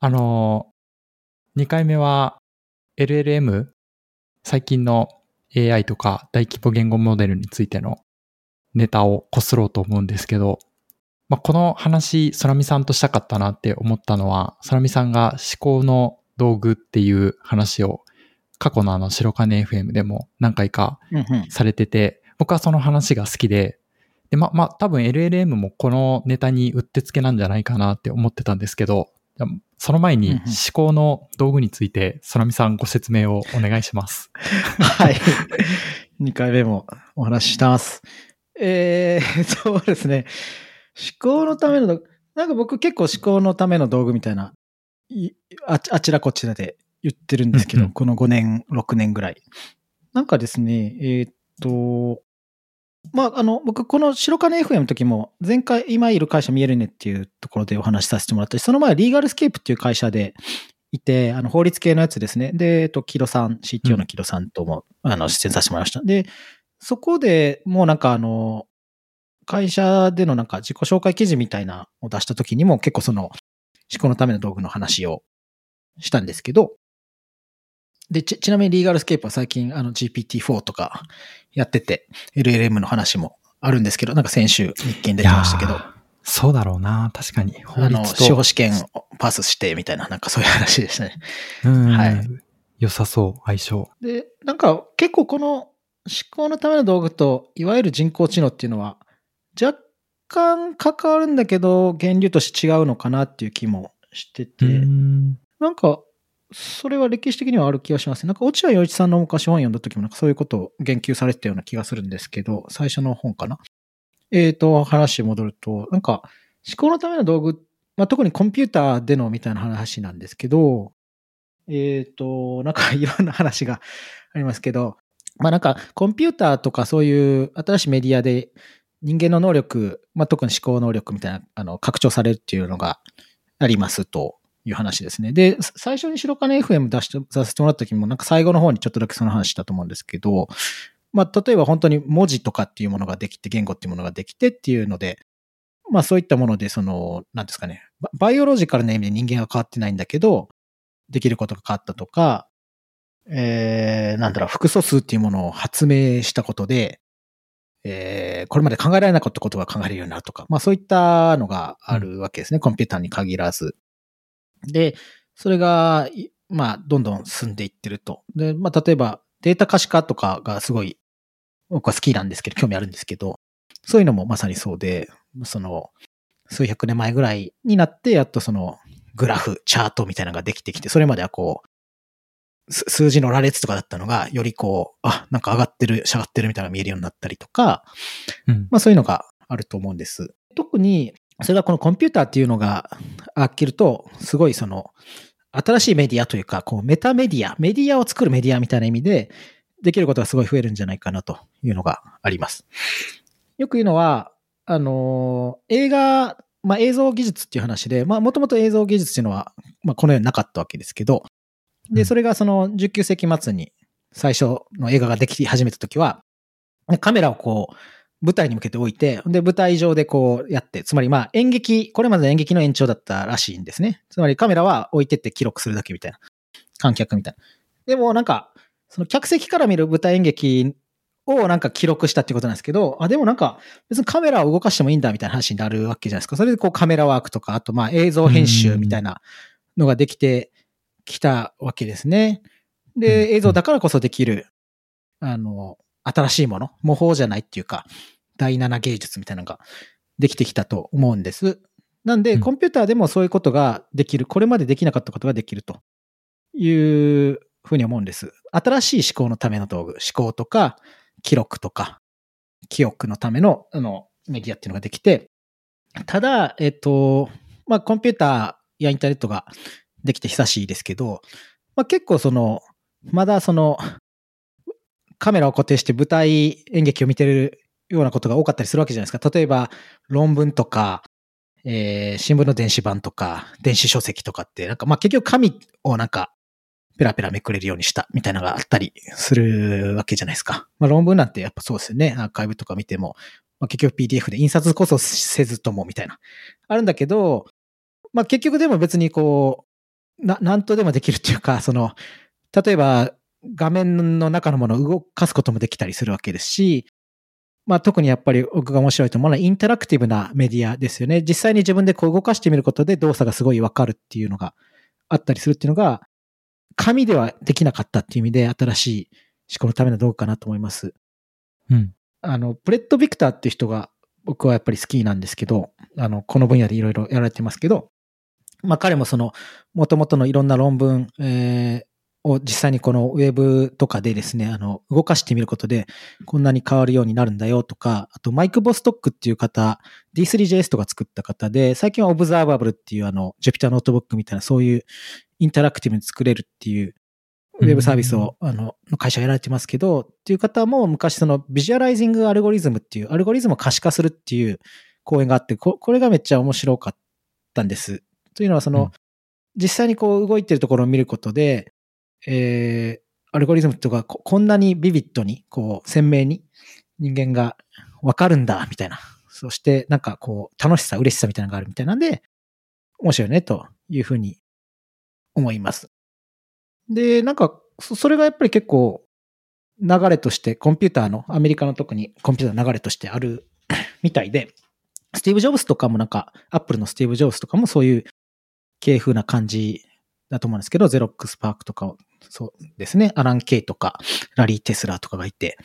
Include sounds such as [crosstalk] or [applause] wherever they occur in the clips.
あの、2回目は LLM、最近の AI とか大規模言語モデルについてのネタをこすろうと思うんですけど、まあ、この話、空見さんとしたかったなって思ったのは、空見さんが思考の道具っていう話を過去のあの白金 FM でも何回かされてて、僕はその話が好きで、で、ま、まあ、多分 LLM もこのネタにうってつけなんじゃないかなって思ってたんですけど、その前に思考の道具について、空見さんご説明をお願いします。はい。2回目もお話しします。えー、そうですね。思考のための、なんか僕結構思考のための道具みたいな、ああちらこちらで言ってるんですけど、この5年、6年ぐらい。なんかですね、えー、っと、まあ、あの、僕、この白金 FM の時も、前回、今いる会社見えるねっていうところでお話しさせてもらったし、その前、リーガルスケープっていう会社で [laughs] いて、あの、法律系のやつですね。で、えっと、木戸さん、CTO の木戸さんとも、うん、あの、出演させてもらいました。で、そこでもうなんかあの、会社でのなんか自己紹介記事みたいなのを出した時にも結構その思考のための道具の話をしたんですけど、で、ち、ちなみにリーガルスケープは最近あの GPT-4 とかやってて、LLM の話もあるんですけど、なんか先週日経に出てましたけど。そうだろうな、確かに。あの、司法試験をパスしてみたいな、なんかそういう話でしたね。うん。はい。良さそう、相性。で、なんか結構この思考のための道具と、いわゆる人工知能っていうのは、若干関わるんだけど、源流として違うのかなっていう気もしてて、んなんかそれは歴史的にはある気がします。なんか落合陽一さんの昔本読んだ時もなんかそういうことを言及されてたような気がするんですけど、最初の本かな。えっ、ー、と、話戻ると、なんか思考のための道具、まあ、特にコンピューターでのみたいな話なんですけど、えっ、ー、と、なんかいろんな話がありますけど、まあなんかコンピューターとかそういう新しいメディアで人間の能力、まあ特に思考能力みたいな、あの、拡張されるっていうのがありますと。いう話ですね。で、最初に白金 FM 出してさせてもらった時も、なんか最後の方にちょっとだけその話したと思うんですけど、まあ、例えば本当に文字とかっていうものができて、言語っていうものができてっていうので、まあそういったもので、その、なんですかね、バイオロジカルな意味で人間が変わってないんだけど、できることが変わったとか、えー、なんだろう、複素数っていうものを発明したことで、えー、これまで考えられなかったことが考えれるようになるとか、まあそういったのがあるわけですね、うん、コンピューターに限らず。で、それが、まあ、どんどん進んでいってると。で、まあ、例えば、データ可視化とかがすごい、僕は好きなんですけど、興味あるんですけど、そういうのもまさにそうで、その、数百年前ぐらいになって、やっとその、グラフ、チャートみたいなのができてきて、それまではこう、数字の羅列とかだったのが、よりこう、あ、なんか上がってる、下がってるみたいなのが見えるようになったりとか、うん、まあそういうのがあると思うんです。特に、それがこのコンピューターっていうのがあきると、すごいその、新しいメディアというか、こうメタメディア、メディアを作るメディアみたいな意味で、できることがすごい増えるんじゃないかなというのがあります。よく言うのは、あの、映画、まあ映像技術っていう話で、まあもともと映像技術っていうのは、まあこのようになかったわけですけど、で、それがその19世紀末に最初の映画ができ始めた時は、カメラをこう、舞台に向けて置いて、で、舞台上でこうやって、つまりまあ演劇、これまでの演劇の延長だったらしいんですね。つまりカメラは置いてって記録するだけみたいな。観客みたいな。でもなんか、その客席から見る舞台演劇をなんか記録したっていうことなんですけど、あ、でもなんか別にカメラを動かしてもいいんだみたいな話になるわけじゃないですか。それでこうカメラワークとか、あとまあ映像編集みたいなのができてきたわけですね。で、映像だからこそできる、あの、新しいもの、模倣じゃないっていうか、第7芸術みたいなのができてきたと思うんです。なんで、コンピューターでもそういうことができる、これまでできなかったことができるというふうに思うんです。新しい思考のための道具、思考とか、記録とか、記憶のための、あの、メディアっていうのができて、ただ、えっと、まあ、コンピューターやインターネットができて久しいですけど、まあ、結構その、まだその、カメラを固定して舞台演劇を見てるようなことが多かったりするわけじゃないですか。例えば、論文とか、えー、新聞の電子版とか、電子書籍とかって、なんか、まあ、結局紙をなんか、ペラペラめくれるようにしたみたいなのがあったりするわけじゃないですか。まあ、論文なんてやっぱそうですよね。アーカイブとか見ても、まあ、結局 PDF で印刷こそせずともみたいな。あるんだけど、まあ、結局でも別にこう、な、なんとでもできるっていうか、その、例えば画面の中のものを動かすこともできたりするわけですし、まあ特にやっぱり僕が面白いと思うのはインタラクティブなメディアですよね。実際に自分でこう動かしてみることで動作がすごいわかるっていうのがあったりするっていうのが、紙ではできなかったっていう意味で新しい思考のための道具かなと思います。うん。あの、ブレット・ビクターっていう人が僕はやっぱり好きなんですけど、あの、この分野でいろいろやられてますけど、まあ彼もその、元々のいろんな論文、えー、を実際にこのウェブとかでですね、あの、動かしてみることで、こんなに変わるようになるんだよとか、あとマイク・ボストックっていう方、D3JS とか作った方で、最近はオブザーバブルっていうあの、ジュピターノートブックみたいなそういうインタラクティブに作れるっていうウェブサービスを、あの、の会社やられてますけど、っていう方も昔そのビジュアライジングアルゴリズムっていう、アルゴリズムを可視化するっていう講演があって、ここれがめっちゃ面白かったんです。というのはその、うん、実際にこう動いてるところを見ることで、えー、アルゴリズムとかこんなにビビッドに、こう、鮮明に人間がわかるんだ、みたいな。そして、なんかこう、楽しさ、嬉しさみたいなのがあるみたいなんで、面白いね、というふうに思います。で、なんか、それがやっぱり結構、流れとして、コンピューターの、アメリカの特にコンピューターの流れとしてある [coughs] みたいで、スティーブ・ジョブズとかもなんか、アップルのスティーブ・ジョブズとかもそういう系風な感じだと思うんですけど、 Xerox PARC とかをそうですね。アラン・ケイとか、ラリー・テスラーとかがいて、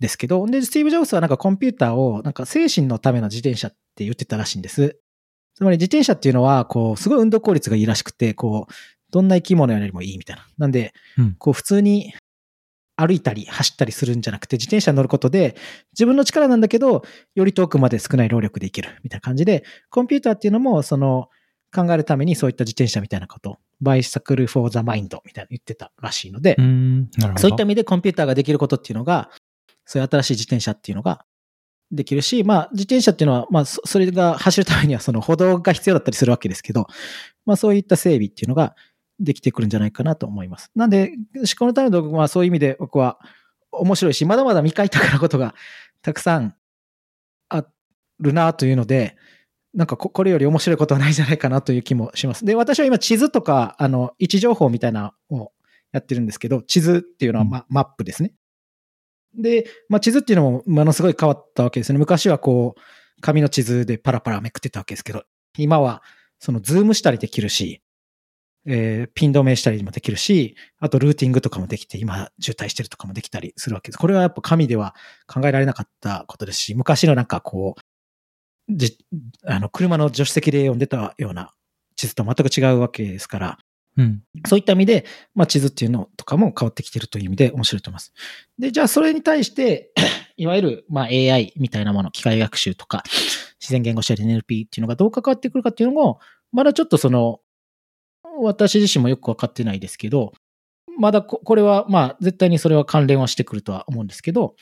ですけど、で、スティーブ・ジョブズはなんかコンピューターを、なんか精神のための自転車って言ってたらしいんです。つまり自転車っていうのは、こう、すごい運動効率がいいらしくて、こう、どんな生き物よりもいいみたいな。なんで、こう、普通に歩いたり走ったりするんじゃなくて、自転車に乗ることで、自分の力なんだけど、より遠くまで少ない労力でいけるみたいな感じで、コンピューターっていうのも、その、考えるためにそういった自転車みたいなことバイサクルフォーザマインドみたいな言ってたらしいので、そういった意味でコンピューターができることっていうのが、そういう新しい自転車っていうのができるし、まあ自転車っていうのは、まあそれが走るためにはその歩道が必要だったりするわけですけど、まあそういった整備っていうのができてくるんじゃないかなと思います。なんで、思考のための道具はそういう意味で僕は面白いし、まだまだ未開拓なことがたくさんあるなというので、なんかこれより面白いことはないんじゃないかなという気もします。で、私は今地図とか、あの、位置情報みたいなのをやってるんですけど、地図っていうのはマ,、マップですね。で、まあ、地図っていうのもものすごい変わったわけですね。昔はこう、紙の地図でパラパラめくってたわけですけど、今はそのズームしたりできるし、えー、ピン止めしたりもできるし、あとルーティングとかもできて、今渋滞してるとかもできたりするわけです。これはやっぱ紙では考えられなかったことですし、昔のなんかこう、じ、あの、車の助手席で読んでたような地図と全く違うわけですから、うん、そういった意味で、まあ、地図っていうのとかも変わってきてるという意味で面白いと思います。で、じゃあそれに対して、[clears throat] いわゆる、まあ、AI みたいなもの、機械学習とか、自然言語処理 NLP っていうのがどう関わってくるかっていうのも、まだちょっとその、私自身もよくわかってないですけど、まだこれは、まあ、絶対にそれは関連はしてくるとは思うんですけど、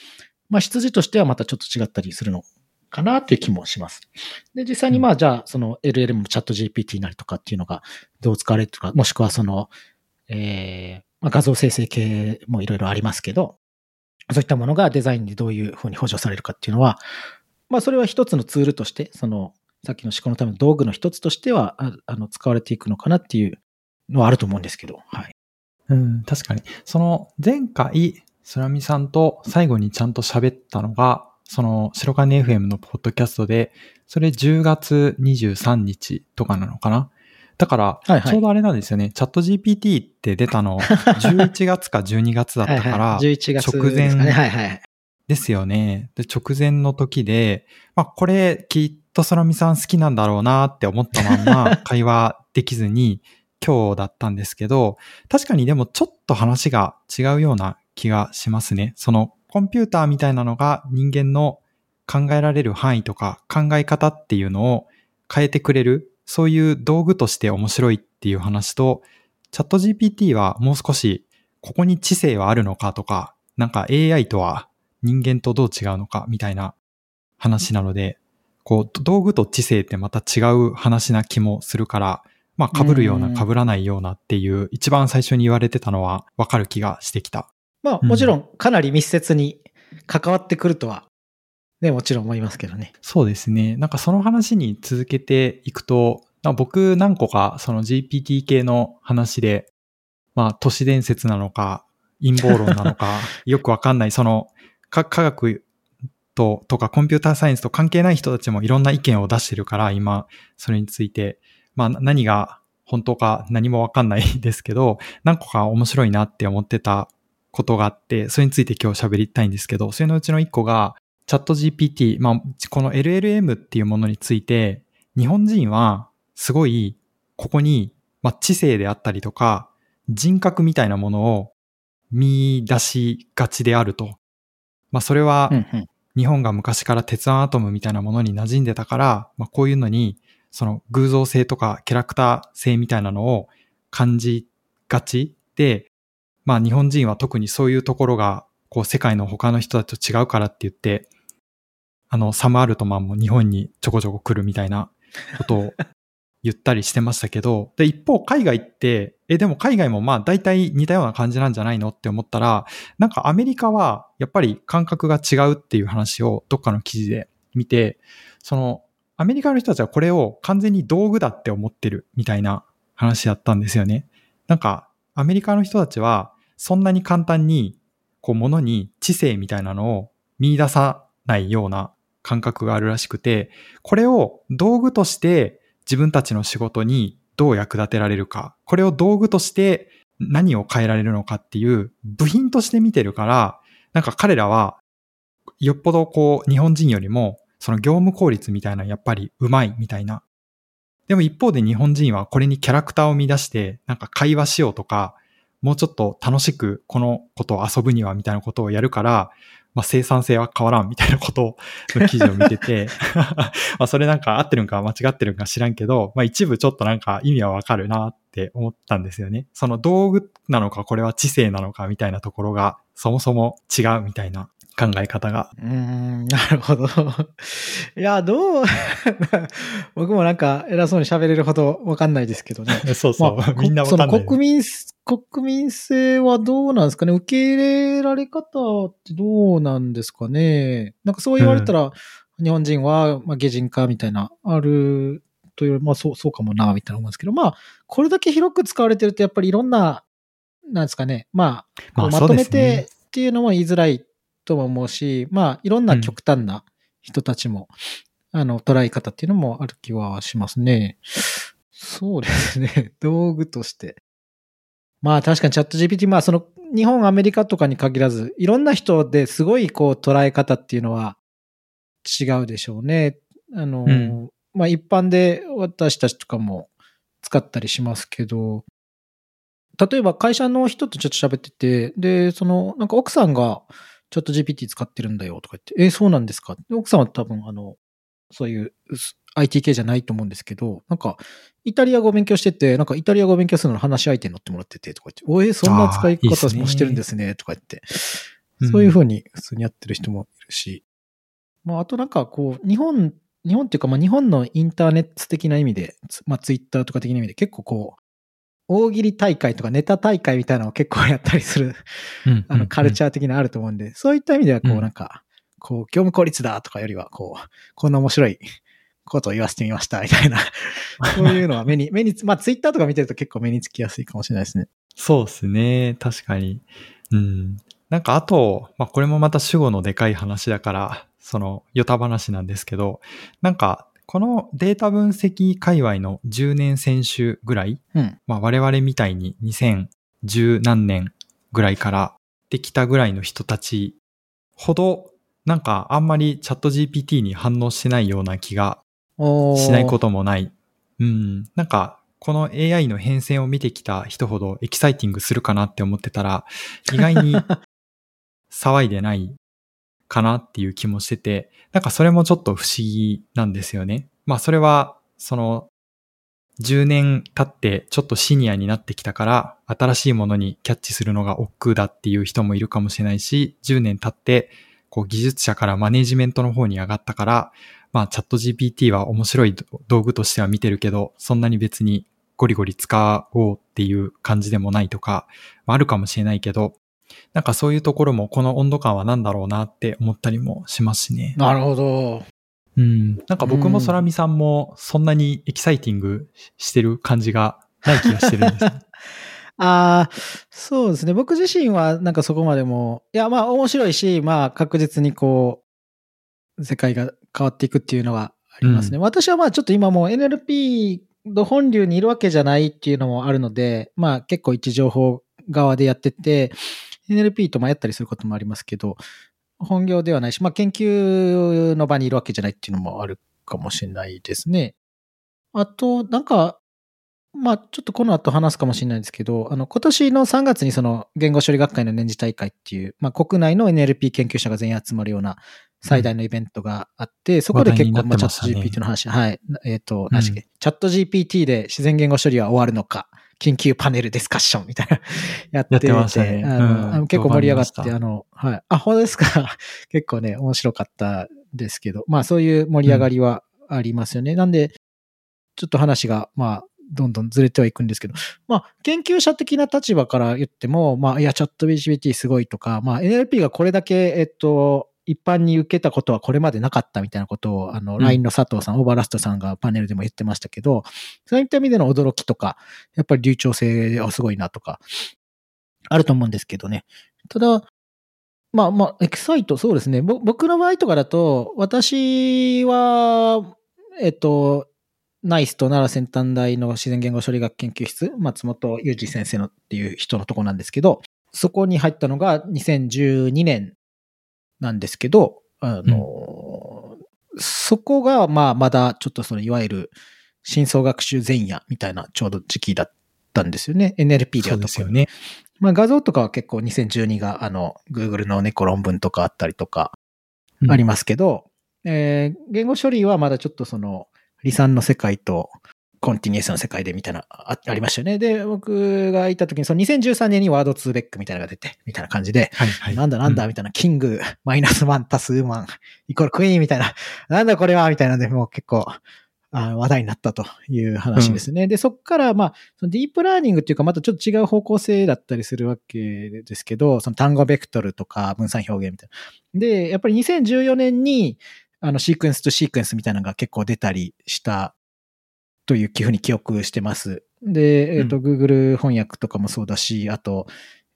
まあ、羊としてはまたちょっと違ったりするのかなという気もします。で、実際にまあ、じゃあ、その LLM チャット GPT なりとかっていうのがどう使われるとか、もしくはその、えー、まあ、画像生成系もいろいろありますけど、そういったものがデザインでどういうふうに補助されるかっていうのは、まあ、それは一つのツールとして、その、さっきの思考のための道具の一つとしては、あの、使われていくのかなっていうのはあると思うんですけど、はい。うん、確かに。その、前回、スラミさんと最後にちゃんと喋ったのが、その、白金 FM のポッドキャストで、それ10月23日とかなのかな？だから、ちょうどあれなんですよね。チャット GPT って出たの、[laughs] 11月か12月だったから、11月直前はいはい、ですよね。で、直前の時で、まあ、これ、きっと空見さん好きなんだろうなって思ったまんま、[laughs] 会話できずに、今日だったんですけど、確かにでもちょっと話が違うような気がしますね。そのコンピューターみたいなのが人間の考えられる範囲とか考え方っていうのを変えてくれる、そういう道具として面白いっていう話と、チャット GPT はもう少しここに知性はあるのかとか、なんか AI とは人間とどう違うのかみたいな話なので、こう、道具と知性ってまた違う話な気もするから、まあ被るような被らないようなっていう一番最初に言われてたのはわかる気がしてきた。まあもちろんかなり密接に関わってくるとは、ね、もちろん思いますけどね。そうですね。なんかその話に続けていくと、僕何個かその GPT 系の話で、まあ都市伝説なのか陰謀論なのか [laughs] よくわかんない、その科学ととかコンピューターサイエンスと関係ない人たちもいろんな意見を出してるから今それについて、まあ何が本当か何もわかんないですけど、何個か面白いなって思ってたことがあって、それについて今日喋りたいんですけど、それのうちの一個が、チャット GPT、まあ、この LLM っていうものについて、日本人はすごい、ここに、まあ、知性であったりとか、人格みたいなものを見出しがちであると。まあ、それは、日本が昔から鉄腕アトムみたいなものに馴染んでたから、まあ、こういうのに、その偶像性とかキャラクター性みたいなのを感じがちで、まあ日本人は特にそういうところが、こう世界の他の人たちと違うからって言って、あの、サム・アルトマンも日本にちょこちょこ来るみたいなことを言ったりしてましたけど、[laughs] で、一方海外って、え、でも海外もまあ大体似たような感じなんじゃないのって思ったら、なんかアメリカはやっぱり感覚が違うっていう話をどっかの記事で見て、そのアメリカの人たちはこれを完全に道具だって思ってるみたいな話だったんですよね。なんかアメリカの人たちはそんなに簡単に、こう、ものに知性みたいなのを見出さないような感覚があるらしくて、これを道具として自分たちの仕事にどう役立てられるか、これを道具として何を変えられるのかっていう部品として見てるから、なんか彼らはよっぽどこう日本人よりもその業務効率みたいなやっぱりうまいみたいな。でも一方で日本人はこれにキャラクターを見出してなんか会話しようとかもうちょっと楽しくこのことを遊ぶにはみたいなことをやるから、まあ、生産性は変わらんみたいなことの記事を見てて [laughs] [laughs] まあそれなんか合ってるんか間違ってるんか知らんけど、まあ一部ちょっとなんか意味はわかるなって思ったんですよね。その道具なのかこれは知性なのかみたいなところがそもそも違うみたいな考え方が。うん、なるほど。[laughs] いや、どう [laughs] 僕もなんか偉そうに喋れるほどわかんないですけどね。[laughs] そうそう、まあ、みんなわかんない。その国民、国民性はどうなんですかね？受け入れられ方ってどうなんですかね？なんかそう言われたら、うん、日本人は、まあ、下人かみたいな、あるという、まあそう、そうかもな、みたいな思うんですけど、まあ、これだけ広く使われてると、やっぱりいろんな、なんですかね、まあ、まあ、まとめてっていうのも言いづらいとも思うし、まあ、いろんな極端な人たちも、うん、あの、捉え方っていうのもある気はしますね。そうですね。[laughs] 道具として。まあ確かにチャット GPT、まあその日本、アメリカとかに限らず、いろんな人ですごいこう捉え方っていうのは違うでしょうね。あの、うん、まあ一般で私たちとかも使ったりしますけど、例えば会社の人とちょっと喋ってて、で、その、なんか奥さんが、チャット GPT 使ってるんだよとか言って、えー、そうなんですか？奥さんは多分、あの、そういう IT 系じゃないと思うんですけど、なんか、イタリア語を勉強してて、なんかイタリア語を勉強するの話し相手に乗ってもらっててとか言って、おえー、そんな使い方もしてるんですね、とか言って、そういうふうに普通にやってる人もいるし、うん、まあ、あとなんかこう、日本、日本っていうか、まあ、日本のインターネット的な意味で、まあ、ツイッターとか的な意味で結構こう、大喜利大会とかネタ大会みたいなのを結構やったりする、[laughs] あの、カルチャー的なあると思うんで、そういった意味では、こう、なんか、こう、業務効率だとかよりは、こう、こんな面白いことを言わせてみました、みたいな、[laughs] そういうのは目に、目に、まあ、ツイッターとか見てると結構目につきやすいかもしれないですね。そうですね。確かに。うん。なんか、あと、まあ、これもまた主語のでかい話だから、その、ヨタ話なんですけど、なんか、このデータ分析界隈の10年選手ぐらい、うん、まあ我々みたいに2010何年ぐらいからできたぐらいの人たちほど、なんかあんまりチャット GPT に反応しないような気がしないこともない。うん。なんか、この AI の変遷を見てきた人ほどエキサイティングするかなって思ってたら、意外に [laughs] 騒いでないかなっていう気もしてて、なんかそれもちょっと不思議なんですよね。まあそれは、その、10年経ってちょっとシニアになってきたから、新しいものにキャッチするのが億劫だっていう人もいるかもしれないし、10年経って、こう技術者からマネジメントの方に上がったから、まあチャット GPT は面白い道具としては見てるけど、そんなに別にゴリゴリ使おうっていう感じでもないとか、あるかもしれないけど、なんかそういうところもこの温度感は何だろうなって思ったりもしますしね。なるほど。うん。なんか僕も空見さんもそんなにエキサイティングしてる感じがない気がしてるんです。[laughs] ああ、そうですね。僕自身はなんかそこまでも、いや、まあ面白いし、まあ確実にこう、世界が変わっていくっていうのはありますね。う私はまあちょっと今もう NLP の本流にいるわけじゃないっていうのもあるので、まあ結構位置情報側でやってて、NLP と迷ったりすることもありますけど、本業ではないし、まあ研究の場にいるわけじゃないっていうのもあるかもしれないですね。あと、なんか、まあ、ちょっとこの後話すかもしれないんですけど、あの、今年の3月にその言語処理学会の年次大会っていう、まあ、国内の NLP 研究者が全員集まるような最大のイベントがあって、そこで結構、まあ、チャット GPT の話、はい。えっ、と、何でしたっけ、チャット GPT で自然言語処理は終わるのか、緊急パネルディスカッションみたいな、[laughs] やっててましたね。あのうん。結構盛り上がって、あの、はい。あ、本当ですか？結構ね、面白かったですけど、まあ、そういう盛り上がりはありますよね。なんで、ちょっと話が、まあ、どんどんずれてはいくんですけど、まあ、研究者的な立場から言っても、まあ、いや、チャット GPT すごいとか、まあ、NLP がこれだけ、えっと、一般に受けたことはこれまでなかったみたいなことを、あの、ん LINE の佐藤さん、オーバーラストさんがパネルでも言ってましたけど、そういった意味での驚きとか、やっぱり流暢性はすごいなとか、あると思うんですけどね。ただ、まあまあ、エキサイト、そうですね。ぼ僕の場合とかだと、私は、えっと、ナイスと奈良先端大の自然言語処理学研究室、松本裕二先生のっていう人のとこなんですけど、そこに入ったのが2012年なんですけど、あの、そこが、まあ、まだちょっとその、いわゆる、深層学習前夜みたいなちょうど時期だったんですよね。NLP でそうは特に。ですよね。まあ画像とかは結構2012があの Google の猫論文とかあったりとかうんありますけど、えー言語処理はまだちょっとその離散の世界とコンティニエスの世界でみたいなあありましたよね。で、僕がいた時にその2013年にワード2ベックみたいなのが出て、みたいな感じで、はいはい。なんだなんだみたいな、キング、マイナスワン足すマン、イコールクイーンみたいな、なんだこれはみたいなんで、もう結構、あ話題になったという話ですね。で、そこから、まあ、そのディープラーニングっていうか、またちょっと違う方向性だったりするわけですけど、その単語ベクトルとか分散表現みたいな。で、やっぱり2014年に、あの、シークエンスとシークエンスみたいなのが結構出たりしたというふうに記憶してます。で、えっ、と、Google 翻訳とかもそうだし、あと、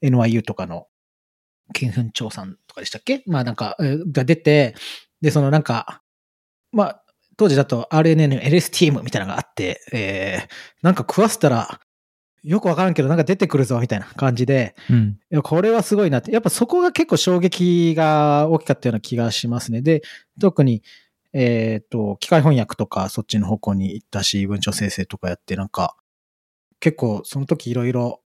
NYU とかの、ケンフンチョウさんとかでしたっけ？まあなんか、えーが出て、で、そのなんか、まあ、当時だと RNN の LSTM みたいなのがあって、えー、なんか食わせたら、よくわからんけどなんか出てくるぞみたいな感じで、うん。いや、これはすごいなって。やっぱそこが結構衝撃が大きかったような気がしますね。で、特に、えっ、と、機械翻訳とかそっちの方向に行ったし、文章生成とかやって、なんか、結構その時いろいろ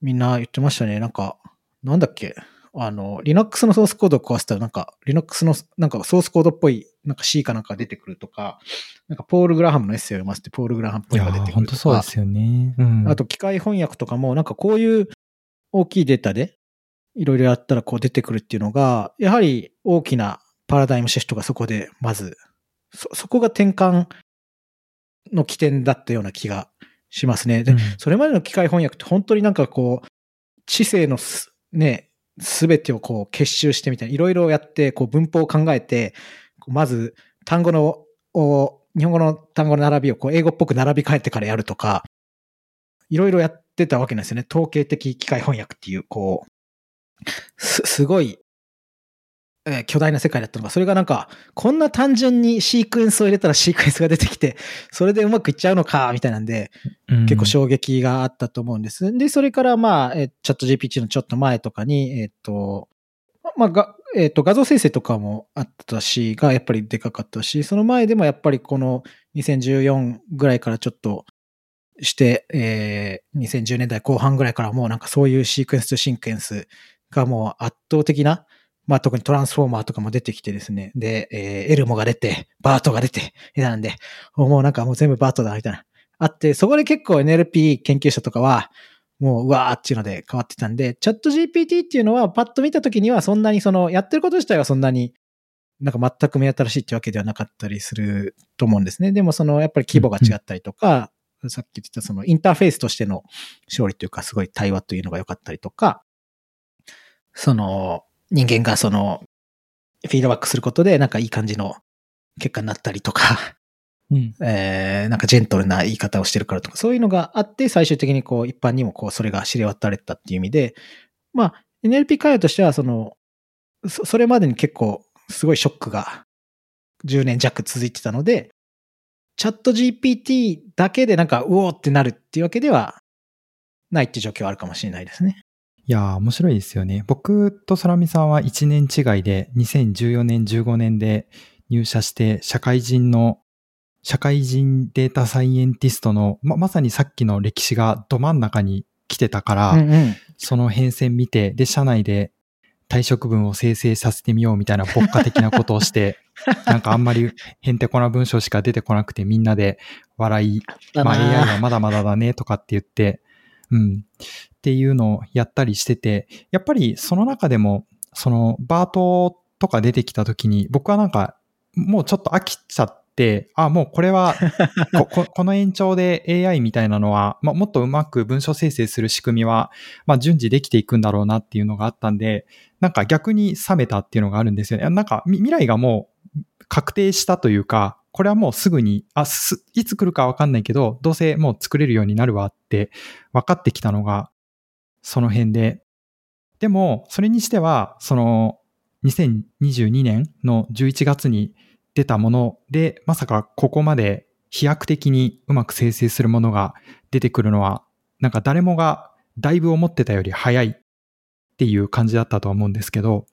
みんな言ってましたね。なんか、なんだっけ？あの、Linux のソースコードを壊したら、なんか、Linux の、なんかソースコードっぽい、なんか C かなんか出てくるとか、なんかポール・グラハムのエッセイを読ませて、ポール・グラハムっぽいのが出てく本るとか。当そうですよね。うん。あと、機械翻訳とかも、なんかこういう大きいデータでいろいろやったらこう出てくるっていうのが、やはり大きなパラダイムシフトがそこで、まず、そ、そこが転換の起点だったような気がしますね。で、うんそれまでの機械翻訳って本当になんかこう、知性のすね、すべてをこう結集してみたいな、いろいろやって、こう文法を考えて、まず単語の、お日本語の単語の並びをこう英語っぽく並び替えてからやるとか、いろいろやってたわけなんですよね。統計的機械翻訳っていう、こう、す、すごい、えー巨大な世界だったのが、それがなんか、こんな単純にシークエンスを入れたらシークエンスが出てきて、[laughs] それでうまくいっちゃうのか、みたいなんで、うん結構衝撃があったと思うんです。で、それからまあ、えーチャット GPT のちょっと前とかに、えっ、と、まあ、が、えっ、と、画像生成とかもあったし、がやっぱりでかかったし、その前でもやっぱりこの2014ぐらいからちょっとして、えー2010年代後半ぐらいからもうなんかそういうシークエンスとシークエンスがもう圧倒的な、まあ特にトランスフォーマーとかも出てきてですね、で、えーエルモが出て、バートが出て、みたいなんで、もうなんかもう全部バートだ、みたいな。あって、そこで結構 NLP 研究者とかは、もう、うわーっていうので変わってたんで、チャット GPT っていうのはパッと見たときにはそんなにその、やってること自体はそんなになんか全く目新しいってわけではなかったりすると思うんですね。でもその、やっぱり規模が違ったりとか、さっき言ってたそのインターフェースとしての勝利というか、すごい対話というのが良かったりとか、その、人間がその、フィードバックすることで、なんかいい感じの結果になったりとか、うん。えー、なんかジェントルな言い方をしてるからとか、そういうのがあって、最終的にこう、一般にもこう、それが知れ渡れたっていう意味で、まあ、NLP 開発としては、その、そそれまでに結構、すごいショックが、10年弱続いてたので、チャット GPT だけでなんか、うおーってなるっていうわけでは、ないっていう状況はあるかもしれないですね。いやー、面白いですよね。僕と空見さんは1年違いで、2014年、15年で入社して、社会人の、社会人データサイエンティストの、ま、まさにさっきの歴史がど真ん中に来てたから、うんうん。その変遷見て、で、社内で退職文を生成させてみようみたいな牧歌的なことをして、[laughs] なんかあんまりへんてこな文章しか出てこなくてみんなで笑い、まあ AI はまだまだだねとかって言って、うん。っていうのをやったりしてて、やっぱりその中でも、そのバートとか出てきた時に、僕はなんか、もうちょっと飽きちゃって、あ、もうこれは [laughs] ここ、この延長で AI みたいなのは、まあ、もっとうまく文章生成する仕組みは、まあ、順次できていくんだろうなっていうのがあったんで、なんか逆に冷めたっていうのがあるんですよね。なんかみ未来がもう確定したというか、これはもうすぐに、あ、す、いつ来るかわかんないけど、どうせもう作れるようになるわって分かってきたのが、その辺で。でも、それにしては、その、2022年の11月に出たもので、まさかここまで飛躍的にうまく生成するものが出てくるのは、なんか誰もがだいぶ思ってたより早いっていう感じだったと思うんですけど、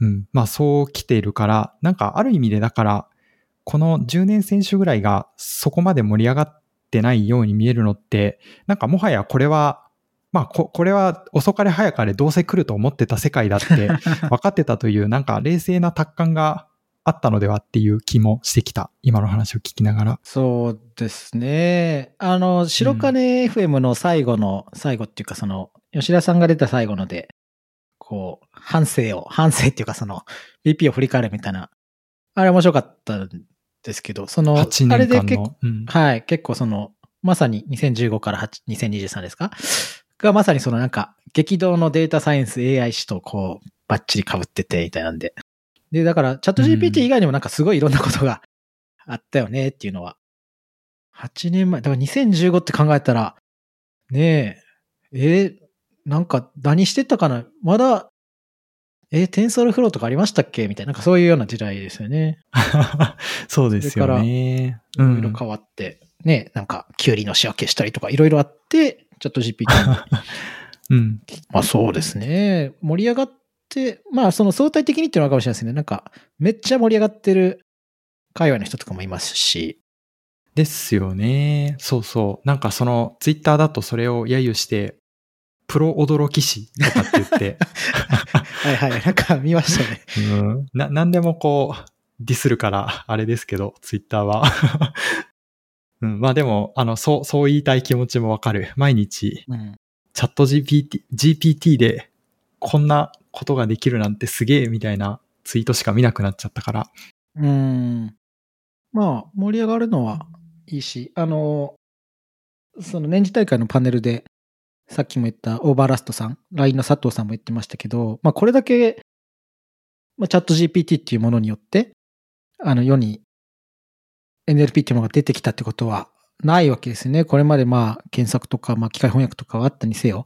うん、まあそう来ているから、なんかある意味でだから、この10年選手ぐらいがそこまで盛り上がってないように見えるのって、なんかもはやこれは、まあここれは遅かれ早かれどうせ来ると思ってた世界だって [laughs] 分かってたという、なんか冷静な達観があったのではっていう気もしてきた。今の話を聞きながら。そうですね。あの、白金 FM の最後の、最後っていうかその、吉田さんが出た最後ので、こう、反省を、反省っていうかその、BP を振り返るみたいな、あれ面白かったんですけど、その、8あれで結構の。うんはい、結構その、まさに2015から8 2023ですかがまさにそのなんか、激動のデータサイエンス AI 史とこう、バッチリ被ってて、みたいなんで。で、だから、チャット GPT 以外にもなんかすごいいろんなことがあったよねっていうのは。8年前、だから2015って考えたら、ねえ、えーなんか何してたかな？まだ、えー、テンソールフローとかありましたっけ？みたいな、なんかそういうような時代ですよね。[laughs] そうですよね。ういろいろん。変わって、ね、なんか、キュウリの仕分けしたりとか、いろいろあって、チャット GPT。[laughs] うん。まあそうですね。盛り上がって、まあその相対的にっていうのはかもしれないですね。なんか、めっちゃ盛り上がってる界隈の人とかもいますし。ですよね。そうそう。なんかそのツイッターだとそれを揶揄して、プロ驚き師とかって言って、[laughs] はいはい。なんか見ましたね。[laughs] うん、な、なんでもこう、ディスるから、あれですけど、ツイッターは。うん、まあでも、あの、そう、そう言いたい気持ちもわかる。毎日、うん。チャット GPT、GPT で、こんなことができるなんてすげえ、みたいなツイートしか見なくなっちゃったから。うん。まあ、盛り上がるのはいいし、あの、その年次大会のパネルで、さっきも言ったオーバーラストさん、LINE の佐藤さんも言ってましたけど、まあこれだけ、まあ、チャット GPT っていうものによって、あの世に NLP っていうものが出てきたってことはないわけですね。これまでまあ検索とか、まあ機械翻訳とかはあったにせよ。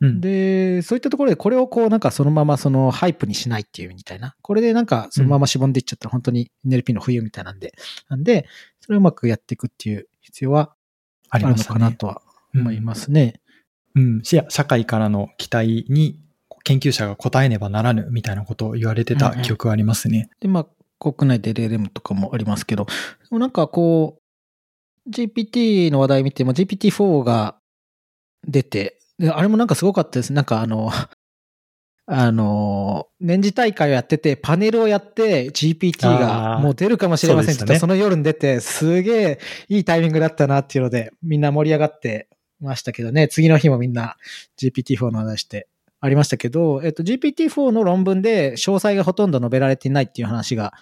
うん。で、そういったところでこれをこうなんかそのままそのハイプにしないっていうみたいな。これでなんかそのまましぼんでいっちゃったら本当に NLP の冬みたいなんで。なんで、それをうまくやっていくっていう必要はああるの。かなとは思いますね。うん。し社会からの期待に研究者が応えねばならぬみたいなことを言われてた記憶はありますね。で、まあ国内で LLM とかもありますけど、なんかこう、GPT の話題見ても GPT-4 が出て、であれもなんかすごかったです。なんかあの、あの、年次大会をやってて、パネルをやって、GPT がもう出るかもしれませんって言っその夜に出て、すげえいいタイミングだったなっていうので、みんな盛り上がってましたけどね、次の日もみんな GPT-4 の話してありましたけど、えっと、GPT-4 の論文で詳細がほとんど述べられていないっていう話が、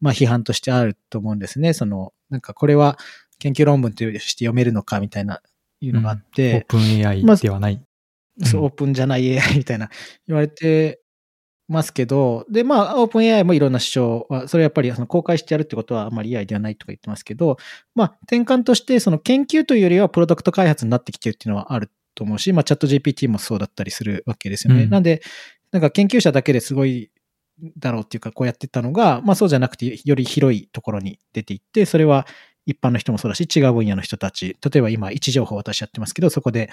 まあ批判としてあると思うんですね。その、なんかこれは研究論文として読めるのかみたいな、いうのがあっオてー、プン AI まあではない。そう、うんオープンじゃない AI みたいな言われてますけど、で、まあ、オープン AI もいろんな主張は、それやっぱりその公開してやるってことはあまりいいアイデアないとか言ってますけど、まあ、転換としてその研究というよりはプロダクト開発になってきてるっていうのはあると思うし、まあ、チャット GPT もそうだったりするわけですよね。うんなんで、なんか研究者だけですごいだろうっていうか、こうやってったのが、まあそうじゃなくて、より広いところに出ていって、それは一般の人もそうだし、違う分野の人たち、例えば今、位置情報私やってますけど、そこで、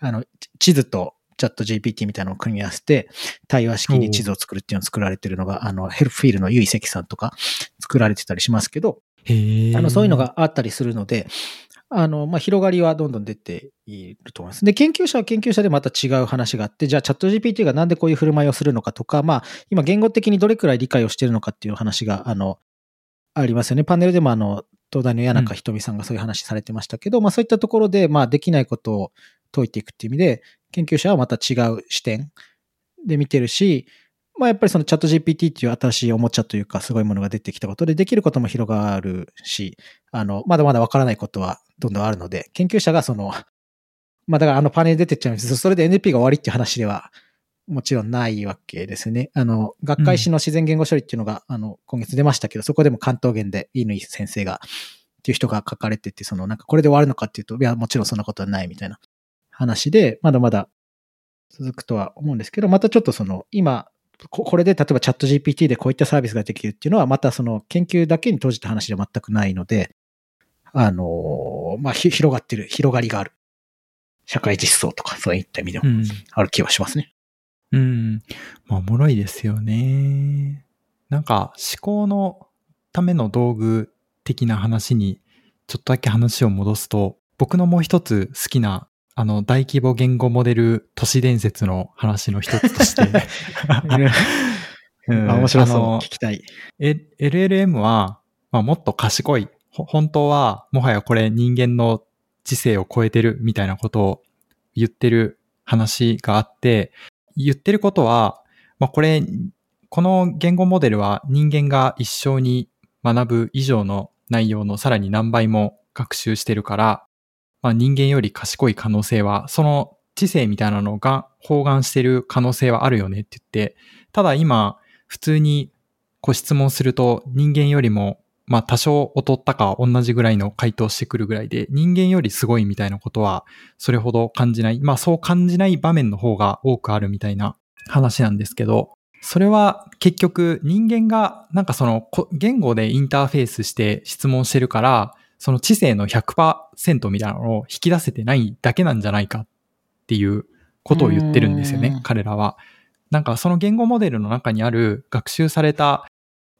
あの、地図とチャット GPT みたいなのを組み合わせて、対話式に地図を作るっていうのを作られてるのが、あの、ヘルプフィールのゆいせきさんとか作られてたりしますけど。あの、そういうのがあったりするので、あの、まあ、広がりはどんどん出ていると思います。で、研究者は研究者でまた違う話があって、じゃあチャット GPT がなんでこういう振る舞いをするのかとか、まあ、今言語的にどれくらい理解をしているのかっていう話が、あの、ありますよね。パネルでもあの、東大の谷中ひとみさんがそういう話されてましたけど、まあそういったところで、まあできないことを解いていくっていう意味で、研究者はまた違う視点で見てるし、まあやっぱりそのチャット GPT っていう新しいおもちゃというかすごいものが出てきたことでできることも広がるし、あの、まだまだわからないことはどんどんあるので、研究者がその、まあだからあのパネル出てっちゃうんですそれで NP が終わりっていう話ではもちろんないわけですね。あの、学会誌の自然言語処理っていうのが、あの、今月出ましたけど、そこでも関東言で乾先生が、っていう人が書かれてて、そのなんかこれで終わるのかっていうと、いや、もちろんそんなことはないみたいな話で、まだまだ続くとは思うんですけど、またちょっとその、今、ここれで例えばチャット GPT でこういったサービスができるっていうのは、またその研究だけに閉じた話では全くないので、あの、まあ、ひ広がってる、広がりがある。社会実装とか、そういった意味でもうん。ある気はしますね。うん。まあ、おもろいですよね。なんか、思考のための道具的な話に、ちょっとだけ話を戻すと、僕のもう一つ好きな、あの、大規模言語モデル都市伝説の話の一つとして、[laughs] うんあ面白そう。聞きたい。え LLM は、まあ、もっと賢い。ほ本当は、もはやこれ人間の知性を超えてるみたいなことを言ってる話があって、言ってることは、まあ、これ、この言語モデルは人間が一生に学ぶ以上の内容のさらに何倍も学習してるから、まあ、人間より賢い可能性は、その知性みたいなのが包含してる可能性はあるよねって言って、ただ今、普通にご質問すると人間よりも、まあ多少劣ったか同じぐらいの回答してくるぐらいで、人間よりすごいみたいなことはそれほど感じない。まあそう感じない場面の方が多くあるみたいな話なんですけど、それは結局人間がなんかその言語でインターフェースして質問してるから、その知性の100%みたいなのを引き出せてないだけなんじゃないかっていうことを言ってるんですよねうん、彼らは。なんかその言語モデルの中にある学習された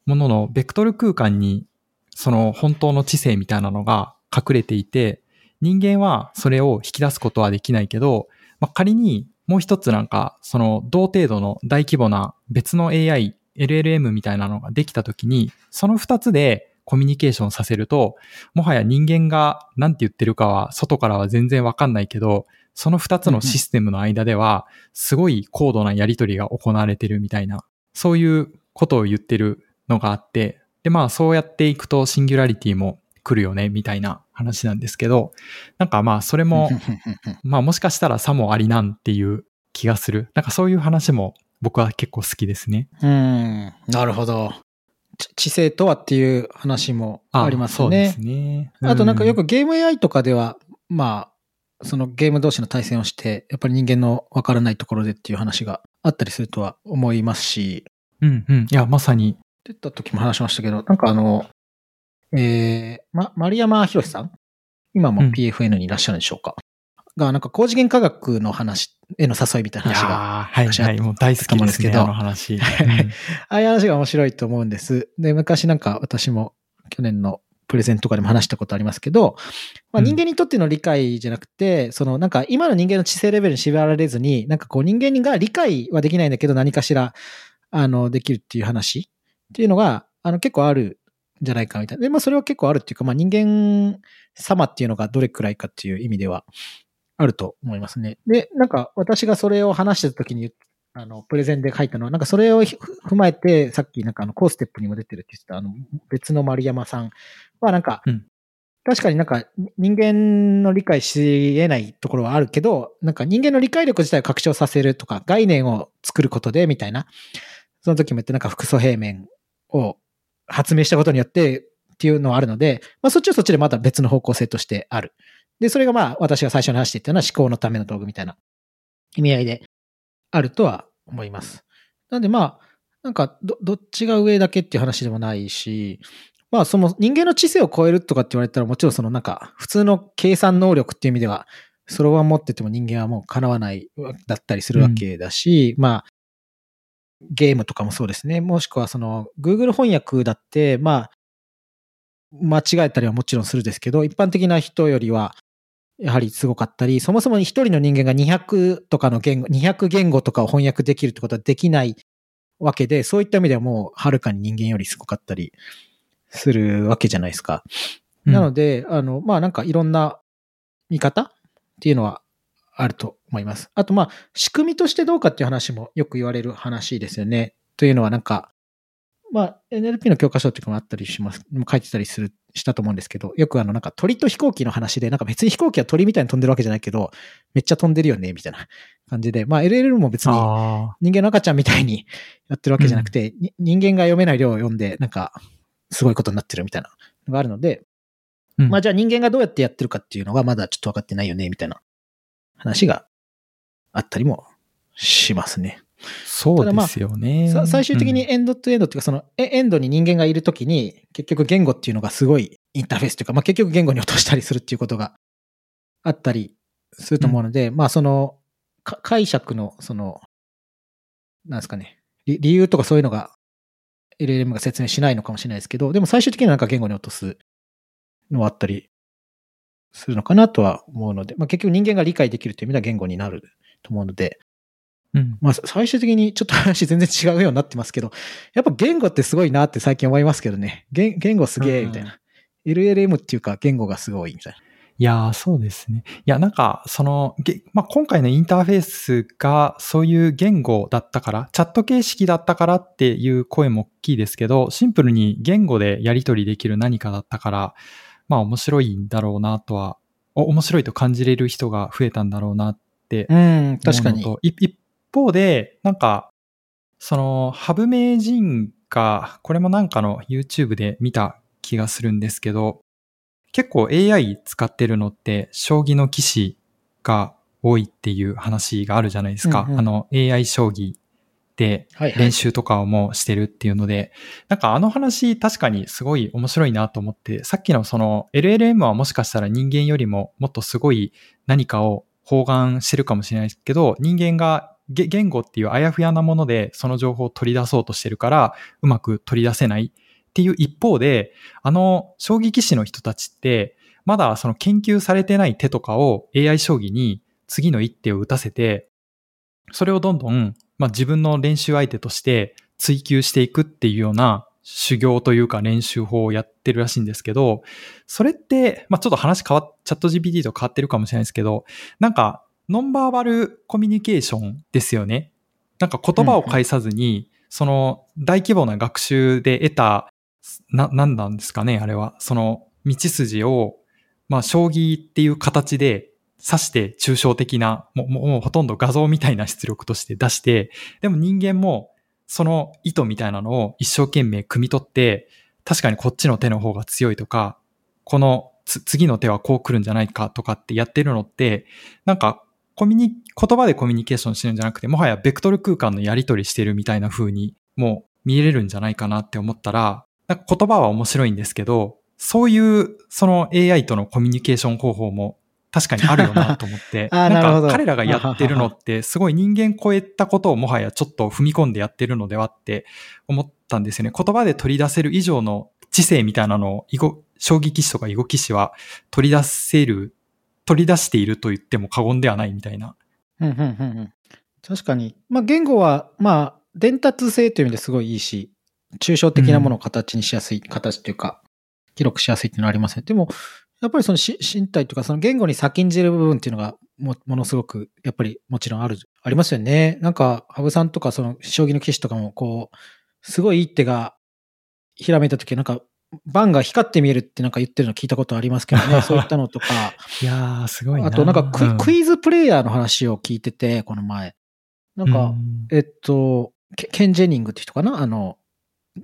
もののベクトル空間にその本当の知性みたいなのが隠れていて、人間はそれを引き出すことはできないけど、まあ、仮にもう一つなんかその同程度の大規模な別の AI、LLM みたいなのができたときに、その二つでコミュニケーションさせると、もはや人間が何て言ってるかは外からは全然わかんないけど、その二つのシステムの間では、すごい高度なやり取りが行われてるみたいな、そういうことを言ってるのがあって、で、まあそうやっていくとシンギュラリティも来るよね、みたいな話なんですけど、なんかまあそれも、[laughs] まあもしかしたらさもありなんっていう気がする。なんかそういう話も僕は結構好きですね。うん、なるほど。ち知性とはっていう話もありますねそうです。ね。あとなんかよく、くゲーム AI とかでは、まあ、そのゲーム同士の対戦をして、やっぱり人間のわからないところでっていう話があったりするとは思いますし、うんうん。いや、まさに。出た時も話しましたけど、なんかあの、えー、ま、丸山博さん？今もうん PFN にいらっしゃるんでしょうか、が、なんか高次元科学の話への誘いみたいな話が、はいはい。もう大好きですね、と思あの話。う [laughs] んああいう話が面白いと思うんです。で、昔なんか私も去年のプレゼントとかでも話したことありますけど、まあ、うん人間にとっての理解じゃなくて、そのなんか今の人間の知性レベルに縛られずに、なんかこう人間が理解はできないんだけど何かしら、あの、できるっていう話っていうのが、あの結構あるんじゃないかみたいな。で、まあそれは結構あるっていうか、まあ人間様っていうのがどれくらいかっていう意味ではあると思いますね。で、なんか私がそれを話してた時にあの、プレゼンで書いたのは、なんかそれをひ踏まえて、さっきなんかあの、コーステップにも出てるって言ってた、あの、別の丸山さんはなんか、うん確かになんか人間の理解し得ないところはあるけど、なんか人間の理解力自体を拡張させるとか、概念を作ることでみたいな、その時も言ってなんか複素平面を発明したことによってっていうのはあるので、まあそっちはそっちでまた別の方向性としてある。で、それがまあ私が最初に話していたのは思考のための道具みたいな意味合いであるとは思います。なんでまあ、なんかど、どっちが上だけっていう話でもないし、まあその人間の知性を超えるとかって言われたらもちろんそのなんか普通の計算能力っていう意味では、そろばん持ってても人間はもう叶わないだったりするわけだし、まあ、ゲームとかもそうですね。もしくはその Google 翻訳だって、まあ、間違えたりはもちろんするですけど、一般的な人よりは、やはりすごかったり、そもそも一人の人間が200とかの言語、200言語とかを翻訳できるってことはできないわけで、そういった意味ではもうはるかに人間よりすごかったりするわけじゃないですか。なので、あの、まあなんかいろんな見方っていうのはあると思います。あとまあ仕組みとしてどうかっていう話もよく言われる話ですよね。というのはなんか、まあ NLP の教科書っていうのもあったりします。も書いてたりする、したと思うんですけど、よくあのなんか鳥と飛行機の話で、なんか別に飛行機は鳥みたいに飛んでるわけじゃないけど、めっちゃ飛んでるよね、みたいな [laughs] 感じで、まあ LLM も別にあ人間の赤ちゃんみたいに [laughs] やってるわけじゃなくて、に人間が読めない量を読んで、なんか、すごいことになってるみたいなのがあるので、ーまあじゃあ人間がどうやってやってるかっていうのがまだちょっと分かってないよね、みたいな話があったりもしますね。そうですよね。さ最終的にエンドトゥエンドっていうか、そのエエンドに人間がいるときに、結局言語っていうのがすごいインターフェースというか、まあ結局言語に落としたりするっていうことがあったりすると思うので、まあその、か解釈の、その、なんですかね、理理由とかそういうのが LLM が説明しないのかもしれないですけど、でも最終的にはなんか言語に落とすのはあったりするのかなとは思うので、まあ結局人間が理解できるという意味では言語になると思うので、うんまあ、最終的にちょっと話全然違うようになってますけど、やっぱ言語ってすごいなって最近思いますけどね。言言語すげえ、みたいな。LLM っていうか言語がすごい、みたいな。いやー、そうですね。いや、なんか、その、げまあ、今回のインターフェースがそういう言語だったから、チャット形式だったからっていう声も大きいですけど、シンプルに言語でやり取りできる何かだったから、まあ面白いんだろうなとは、お面白いと感じれる人が増えたんだろうなってうん、確かに。一方で、なんか、その、ハブ名人が、これもなんかの YouTube で見た気がするんですけど、結構 AI 使ってるのって、将棋の棋士が多いっていう話があるじゃないですか。うんうんあの AI 将棋ではいはい練習とかをもうしてるっていうので、なんかあの話確かにすごい面白いなと思って、さっきのその LLM はもしかしたら人間よりももっとすごい何かを包含してるかもしれないですけど、人間がげ言語っていうあやふやなものでその情報を取り出そうとしてるから、うまく取り出せない。っていう一方で、あの将棋棋士の人たちって、まだその研究されてない手とかを AI 将棋に次の一手を打たせて、それをどんどん、まあ、自分の練習相手として追求していくっていうような修行というか練習法をやってるらしいんですけど、それって、まあ、ちょっと話変わっ、チャット GPT と変わってるかもしれないですけど、なんか、ノンバーバルコミュニケーションですよね。なんか言葉を介さずに、その大規模な学習で得た、な、なんなんですかね、あれは。その道筋を、まあ、将棋っていう形で指して抽象的な、もう、もうほとんど画像みたいな出力として出して、でも人間もその意図みたいなのを一生懸命汲み取って、確かにこっちの手の方が強いとか、このつ次の手はこう来るんじゃないかとかってやってるのって、なんかコミュニ、言葉でコミュニケーションしてるんじゃなくて、もはやベクトル空間のやり取りしてるみたいな風にもう見れるんじゃないかなって思ったら、なんか言葉は面白いんですけど、そういうその AI とのコミュニケーション方法も確かにあるよなと思って、[laughs] なんか彼らがやってるのってすごい人間超えたことをもはやちょっと踏み込んでやってるのではって思ったんですよね。言葉で取り出せる以上の知性みたいなのを囲碁、将棋棋士とか囲碁棋士は取り出せる、取り出していると言っても過言ではないみたいな。うんうんうんうん確かに。まあ、言語は、まあ、伝達性という意味ですごいいいし、抽象的なものを形にしやすい、形というか、記録しやすいっていうのはありますね。でも、やっぱりそのし身体というか、その言語に先んじる部分っていうのがも、ものすごく、やっぱりもちろんある、ありますよね。なんか、羽生さんとか、その、将棋の棋士とかも、こう、すごいいい手が、ひらめいたとき、なんか、盤が光って見えるってなんか言ってるの聞いたことありますけどね。[laughs] そういったのとか、いやー、すごいな。あとなんかクイ,、うんクイズプレイヤーの話を聞いてて、この前。なんか、うんえっと、ケン・ジェニングって人かな？あの、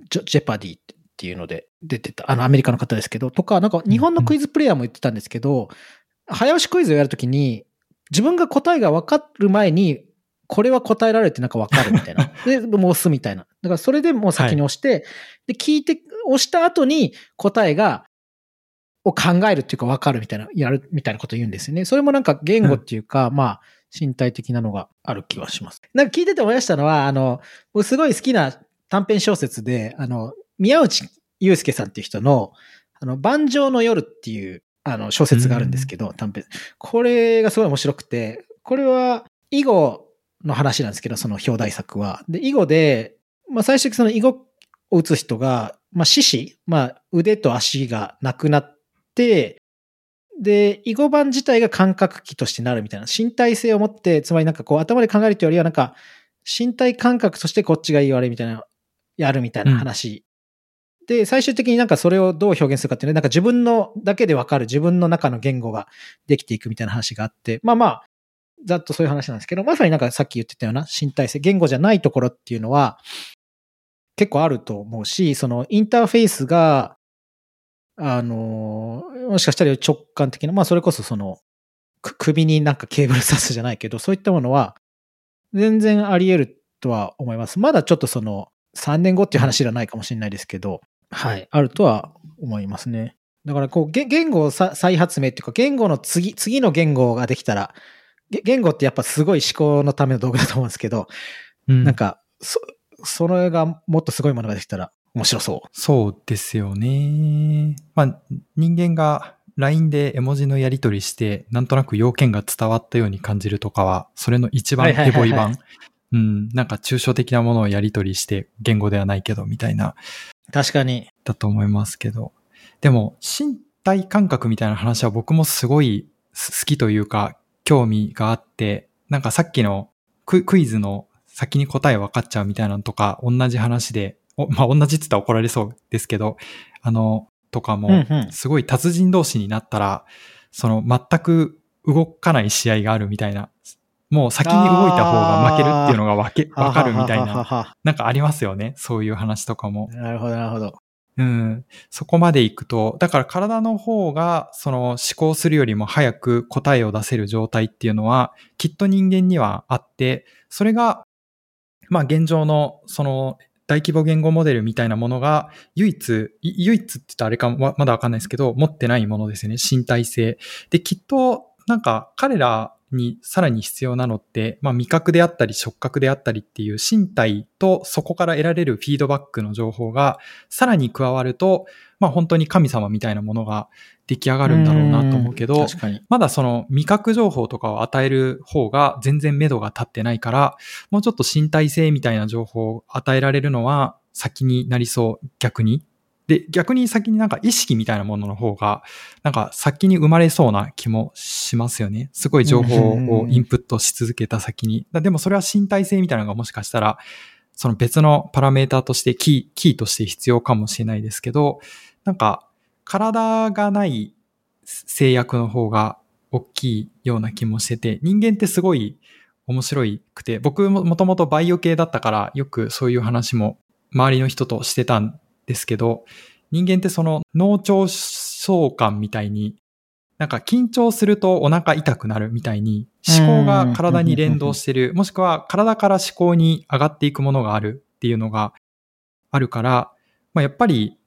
ジェジェパディっていうので出てた、あの、アメリカの方ですけど、とか、なんか日本のクイズプレイヤーも言ってたんですけど、早押しクイズをやるときに、自分が答えが分かる前に、これは答えられてなんか分かるみたいな。[laughs] で、もう押すみたいな。だからそれでもう先に押して、はい、で、聞いて、押した後に答えが、を考えるっていうか分かるみたいな、やるみたいなこと言うんですよね。それもなんか言語っていうか、うん、まあ、身体的なのがある気はします。なんか聞いてて思い出したのは、あの、僕すごい好きな短編小説で、あの、宮内祐介さんっていう人の、あの、万丈の夜っていう、あの、小説があるんですけど、短編。これがすごい面白くて、これは、囲碁の話なんですけど、その表題作は。で、囲碁で、まあ最初その囲碁を打つ人が、まあ獅子、まあ腕と足がなくなって、で、囲碁盤自体が感覚器としてなるみたいな、身体性を持って、つまりなんかこう頭で考えるというよりはなんか、身体感覚としてこっちがいい悪いみたいな、やるみたいな話。うん、で、最終的になんかそれをどう表現するかっていうね、なんか自分のだけでわかる自分の中の言語ができていくみたいな話があって、まあまあ、ざっとそういう話なんですけど、まさになんかさっき言ってたような身体性、言語じゃないところっていうのは結構あると思うし、そのインターフェースが、あの、もしかしたら直感的な、まあそれこそその、首になんかケーブル刺すじゃないけど、そういったものは全然あり得るとは思います。まだちょっとその3年後っていう話じゃないかもしれないですけど、はい、あるとは思いますね。だからこう、言語再発明っていうか、言語の次、次の言語ができたら、言語ってやっぱすごい思考のための道具だと思うんですけど、うん、なんか、そ、それがもっとすごいものができたら面白そう。そうですよね。まあ、人間が LINE で絵文字のやり取りして、なんとなく要件が伝わったように感じるとかは、それの一番ヘボい版。うん、なんか抽象的なものをやり取りして、言語ではないけど、みたいな。確かに。だと思いますけど。でも、身体感覚みたいな話は僕もすごい好きというか、興味があって、なんかさっきのクイズの先に答え分かっちゃうみたいなのとか、同じ話で、まあ同じって言ったら怒られそうですけど、あの、とかも、すごい達人同士になったら、その全く動かない試合があるみたいな、もう先に動いた方が負けるっていうのがわけ、わかるみたいな、なんかありますよね。そういう話とかも。なるほど、なるほど。うん。そこまで行くと、だから体の方が、その思考するよりも早く答えを出せる状態っていうのは、きっと人間にはあって、それが、まあ現状の、その、大規模言語モデルみたいなものが、唯一、唯一って言ったらあれかまだわかんないですけど、持ってないものですね。身体性。で、きっと、なんか彼らにさらに必要なのって、まあ、味覚であったり触覚であったりっていう身体とそこから得られるフィードバックの情報がさらに加わると、まあ、本当に神様みたいなものが出来上がるんだろうなと思うけど、まだその味覚情報とかを与える方が全然目処が立ってないから、もうちょっと身体性みたいな情報を与えられるのは先になりそう、逆に。で、逆に先になんか意識みたいなものの方が、なんか先に生まれそうな気もしますよね。すごい情報をインプットし続けた先に。でもそれは身体性みたいなのがもしかしたら、その別のパラメーターとしてキー、キーとして必要かもしれないですけど、なんか体がない制約の方が大きいような気もしてて、人間ってすごい面白くて、僕ももともとバイオ系だったからよくそういう話も周りの人としてたんですけど、人間ってその脳腸相関みたいに、なんか緊張するとお腹痛くなるみたいに思考が体に連動してる、もしくは体から思考に上がっていくものがあるっていうのがあるから、まあ、やっぱり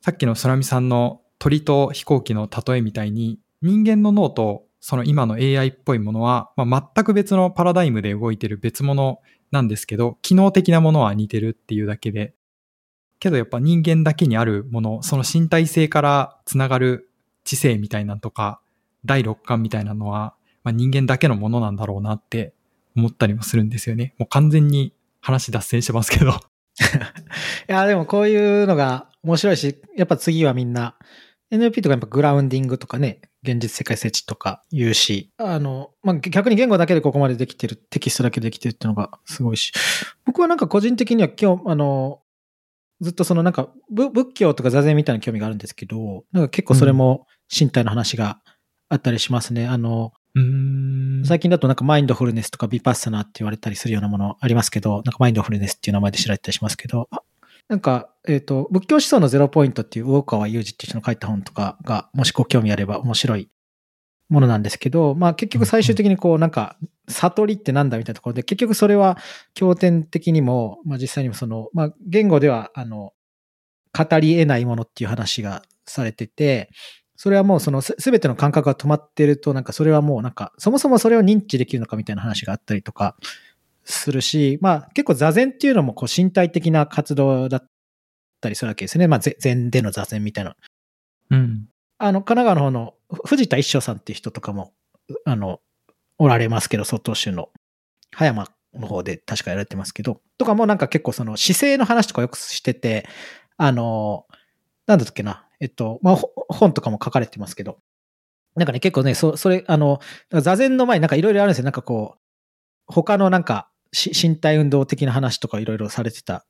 さっきの空見さんの鳥と飛行機の例えみたいに人間の脳とその今の AI っぽいものは、まあ、全く別のパラダイムで動いてる別物なんですけど、機能的なものは似てるっていうだけで、けどやっぱ人間だけにあるもの、その身体性からつながる知性みたいなんとか、第六感みたいなのは、まあ、人間だけのものなんだろうなって思ったりもするんですよね。もう完全に話脱線してますけど。[laughs] いや、でもこういうのが面白いし、やっぱ次はみんな、NLP とかやっぱグラウンディングとかね、現実世界設置とか言うし、あの、まあ、逆に言語だけでここまでできてる、テキストだけでできてるっていうのがすごいし、僕はなんか個人的には今日、あの、ずっとそのなんか仏教とか座禅みたいな興味があるんですけど、なんか結構それも身体の話があったりしますね。あの、最近だとなんかマインドフルネスとかビパッサナーって言われたりするようなものありますけど、なんかマインドフルネスっていう名前で知られたりしますけど、なんか、えっ、ー、と、仏教思想のゼロポイントっていう魚川雄二っていう人の書いた本とかが、もしご興味あれば面白いものなんですけど、まあ結局最終的にこうなんか、悟りってなんだみたいなところで、結局それは経典的にも、まあ実際にもその、まあ言語では、あの、語り得ないものっていう話がされてて、それはもうそのすべての感覚が止まってると、なんかそれはもうなんか、そもそもそれを認知できるのかみたいな話があったりとかするし、まあ結構座禅っていうのもこう身体的な活動だったりするわけですね。まあ禅での座禅みたいな。うん。あの、神奈川の方の藤田一生さんっていう人とかも、あの、おられますけど、外州の葉山の方で確かやられてますけど、とかもなんか結構その姿勢の話とかよくしてて、あの、なんだっけな、えっと、まあ、本とかも書かれてますけど、なんかね、結構ね、そそれ、あの、座禅の前になんかいろいろあるんですよ。なんかこう、他のなんか、身体運動的な話とかいろいろされてた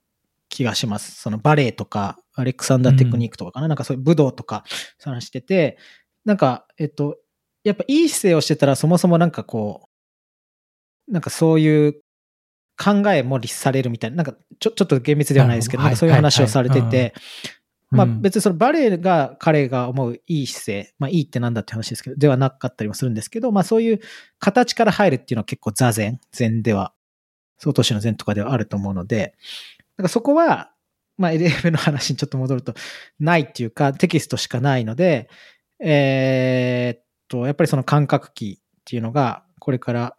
気がします。そのバレエとか、アレクサンダーテクニックとかかな、うん、なんかそういう武道とか話してて、なんか、えっと、やっぱいい姿勢をしてたらそもそもなんかこう、なんかそういう考えも律されるみたいな、なんかちょちょっと厳密ではないですけど、なんかそういう話をされてて、まあ別にそのバレエが彼が思ういい姿勢、まあいいってなんだって話ですけど、ではなかったりもするんですけど、まあそういう形から入るっていうのは結構座禅、禅では、総統市の禅とかではあると思うので、だかそこは、まあ LF の話にちょっと戻ると、ないっていうかテキストしかないので、えー、っと、やっぱりその感覚器っていうのが、これから